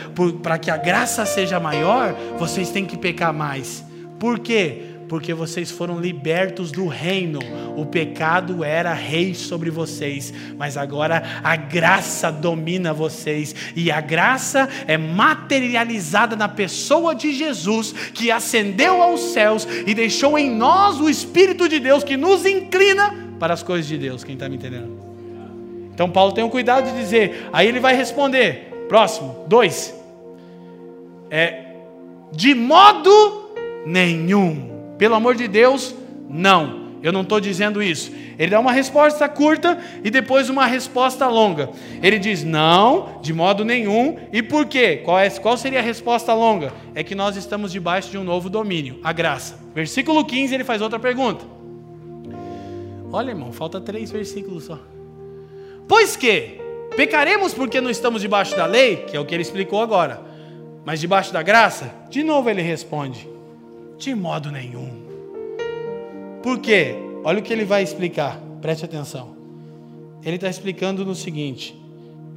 B: para que a graça seja maior, vocês têm que pecar mais. Por quê? Porque vocês foram libertos do reino. O pecado era rei sobre vocês, mas agora a graça domina vocês, e a graça é materializada na pessoa de Jesus, que ascendeu aos céus e deixou em nós o Espírito de Deus que nos inclina para as coisas de Deus. Quem está me entendendo? Então, Paulo tem o cuidado de dizer, aí ele vai responder. Próximo, dois. É, de modo nenhum. Pelo amor de Deus, não. Eu não estou dizendo isso. Ele dá uma resposta curta e depois uma resposta longa. Ele diz não, de modo nenhum. E por quê? Qual, é, qual seria a resposta longa? É que nós estamos debaixo de um novo domínio, a graça. Versículo 15, ele faz outra pergunta. Olha, irmão, falta três versículos só. Pois que, Pecaremos porque não estamos debaixo da lei, que é o que ele explicou agora. Mas debaixo da graça? De novo ele responde: De modo nenhum. Por quê? Olha o que ele vai explicar, preste atenção. Ele está explicando no seguinte: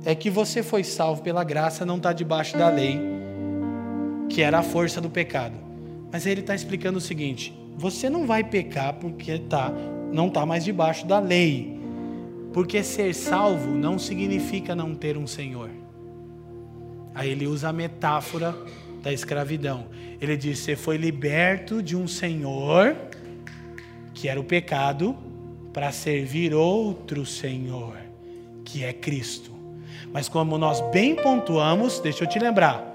B: é que você foi salvo pela graça, não está debaixo da lei, que era a força do pecado. Mas ele está explicando o seguinte: você não vai pecar porque tá, não está mais debaixo da lei. Porque ser salvo não significa não ter um Senhor. Aí ele usa a metáfora da escravidão. Ele diz: Você foi liberto de um Senhor, que era o pecado, para servir outro Senhor, que é Cristo. Mas como nós bem pontuamos, deixa eu te lembrar,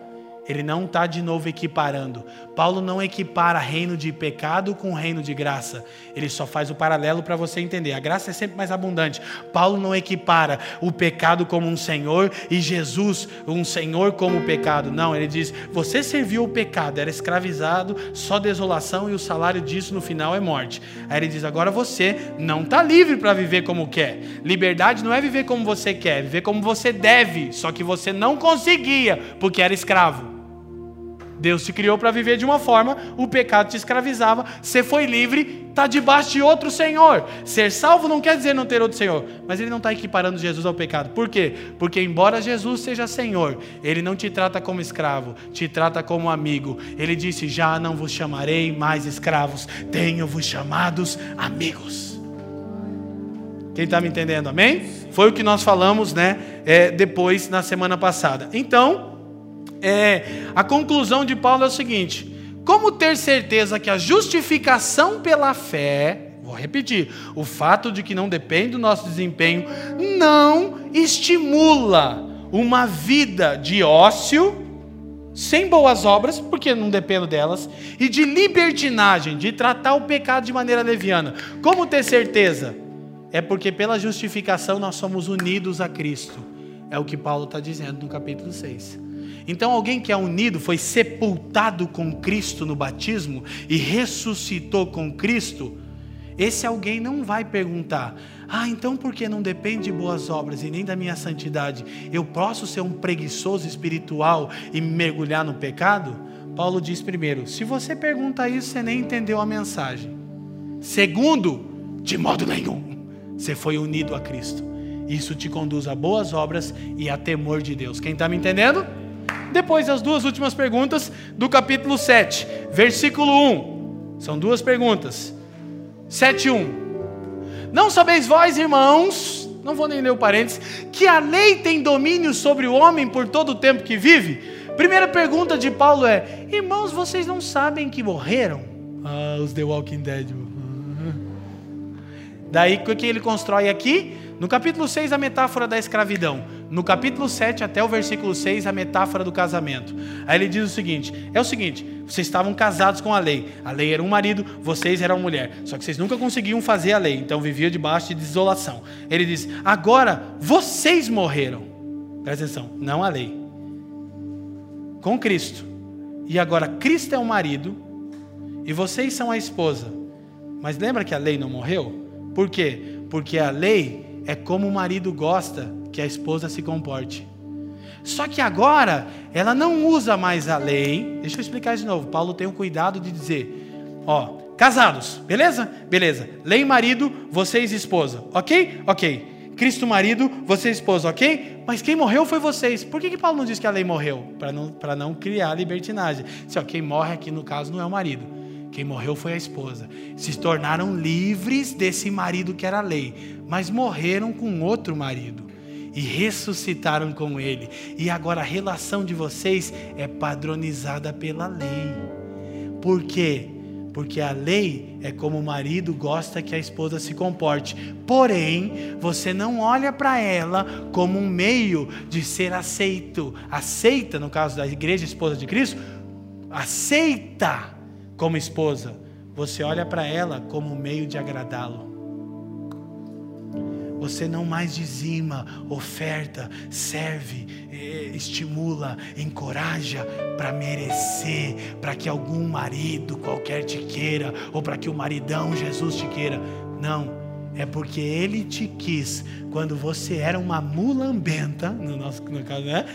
B: ele não está de novo equiparando. Paulo não equipara reino de pecado com reino de graça. Ele só faz o paralelo para você entender. A graça é sempre mais abundante. Paulo não equipara o pecado como um senhor e Jesus um senhor como o pecado. Não, ele diz: você serviu o pecado, era escravizado, só desolação e o salário disso no final é morte. Aí ele diz: agora você não está livre para viver como quer. Liberdade não é viver como você quer, é viver como você deve. Só que você não conseguia porque era escravo. Deus te criou para viver de uma forma, o pecado te escravizava, você foi livre, está debaixo de outro Senhor. Ser salvo não quer dizer não ter outro Senhor, mas ele não está equiparando Jesus ao pecado. Por quê? Porque, embora Jesus seja Senhor, ele não te trata como escravo, te trata como amigo. Ele disse: Já não vos chamarei mais escravos, tenho-vos chamados amigos. Quem está me entendendo? Amém? Foi o que nós falamos, né? É, depois na semana passada. Então é, a conclusão de Paulo é o seguinte: como ter certeza que a justificação pela fé, vou repetir, o fato de que não depende do nosso desempenho, não estimula uma vida de ócio, sem boas obras, porque não dependo delas, e de libertinagem, de tratar o pecado de maneira leviana. Como ter certeza? É porque pela justificação nós somos unidos a Cristo. É o que Paulo está dizendo no capítulo 6. Então, alguém que é unido, foi sepultado com Cristo no batismo e ressuscitou com Cristo, esse alguém não vai perguntar: ah, então por que não depende de boas obras e nem da minha santidade? Eu posso ser um preguiçoso espiritual e mergulhar no pecado? Paulo diz primeiro: se você pergunta isso, você nem entendeu a mensagem. Segundo, de modo nenhum, você foi unido a Cristo. Isso te conduz a boas obras e a temor de Deus. Quem está me entendendo? Depois, as duas últimas perguntas do capítulo 7, versículo 1. São duas perguntas. 7, 1. Não sabeis vós, irmãos, não vou nem ler o parênteses, que a lei tem domínio sobre o homem por todo o tempo que vive? Primeira pergunta de Paulo é: Irmãos, vocês não sabem que morreram? Ah, os The Walking Dead. Daí o que ele constrói aqui? No capítulo 6, a metáfora da escravidão. No capítulo 7 até o versículo 6, a metáfora do casamento. Aí ele diz o seguinte: é o seguinte, vocês estavam casados com a lei. A lei era um marido, vocês eram mulher. Só que vocês nunca conseguiam fazer a lei, então viviam debaixo de desolação. Ele diz: agora vocês morreram. Presta atenção, não a lei. Com Cristo. E agora Cristo é o marido e vocês são a esposa. Mas lembra que a lei não morreu? Por quê? Porque a lei é como o marido gosta que a esposa se comporte. Só que agora ela não usa mais a lei. Deixa eu explicar de novo. Paulo tem o cuidado de dizer: ó, casados, beleza? Beleza. Lei marido, vocês esposa, ok? Ok. Cristo marido, vocês esposa, ok? Mas quem morreu foi vocês. Por que, que Paulo não diz que a lei morreu? Para não, não criar libertinagem. Se, ó, quem morre aqui no caso não é o marido. Quem morreu foi a esposa. Se tornaram livres desse marido que era lei mas morreram com outro marido e ressuscitaram com ele. E agora a relação de vocês é padronizada pela lei. Por quê? Porque a lei é como o marido gosta que a esposa se comporte. Porém, você não olha para ela como um meio de ser aceito. Aceita, no caso da igreja esposa de Cristo, aceita como esposa. Você olha para ela como meio de agradá-lo. Você não mais dizima, oferta, serve, estimula, encoraja para merecer, para que algum marido qualquer te queira, ou para que o maridão Jesus te queira. Não, é porque ele te quis quando você era uma mulambenta, no nosso no caso, né?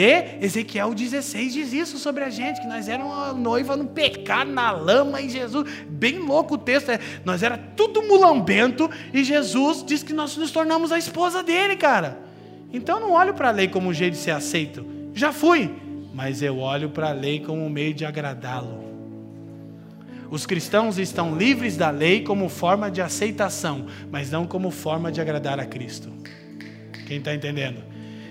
B: E Ezequiel 16 diz isso sobre a gente, que nós éramos uma noiva no pecado, na lama, e Jesus, bem louco o texto, é, nós era tudo mulambento, e Jesus diz que nós nos tornamos a esposa dele, cara. Então não olho para a lei como um jeito de ser aceito, já fui, mas eu olho para a lei como um meio de agradá-lo. Os cristãos estão livres da lei como forma de aceitação, mas não como forma de agradar a Cristo. Quem está entendendo?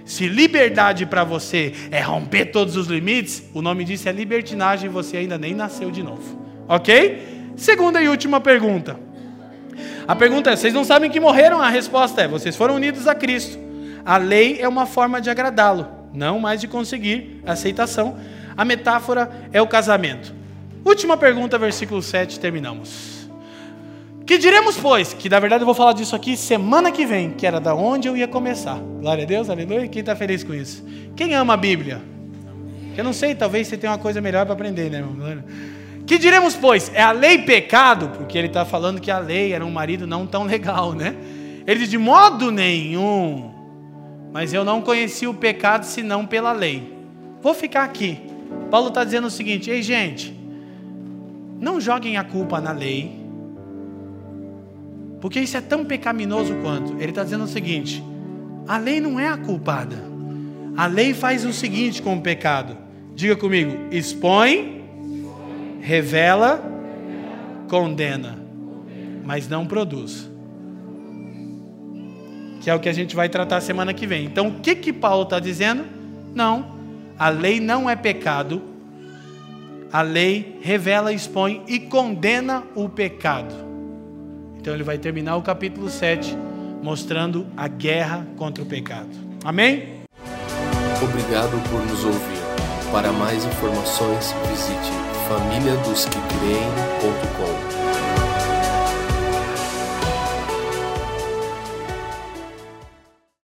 B: Se liberdade para você é romper todos os limites, o nome disso é libertinagem e você ainda nem nasceu de novo. Ok? Segunda e última pergunta. A pergunta é: vocês não sabem que morreram? A resposta é: vocês foram unidos a Cristo. A lei é uma forma de agradá-lo, não mais de conseguir aceitação. A metáfora é o casamento. Última pergunta, versículo 7, terminamos. Que diremos, pois? Que na verdade eu vou falar disso aqui semana que vem, que era da onde eu ia começar. Glória a Deus, aleluia. Quem está feliz com isso? Quem ama a Bíblia? Eu não sei, talvez você tenha uma coisa melhor para aprender, né, irmão? Que diremos, pois? É a lei pecado? Porque ele está falando que a lei era um marido não tão legal, né? Ele diz: de modo nenhum. Mas eu não conheci o pecado senão pela lei. Vou ficar aqui. Paulo está dizendo o seguinte: ei, gente, não joguem a culpa na lei porque isso é tão pecaminoso quanto. Ele está dizendo o seguinte: a lei não é a culpada. A lei faz o seguinte com o pecado. Diga comigo: expõe, revela, condena, mas não produz. Que é o que a gente vai tratar semana que vem. Então, o que que Paulo está dizendo? Não, a lei não é pecado. A lei revela, expõe e condena o pecado. Então ele vai terminar o capítulo 7 mostrando a guerra contra o pecado. Amém?
A: Obrigado por nos ouvir. Para mais informações, visite famíliadosquecreem.com.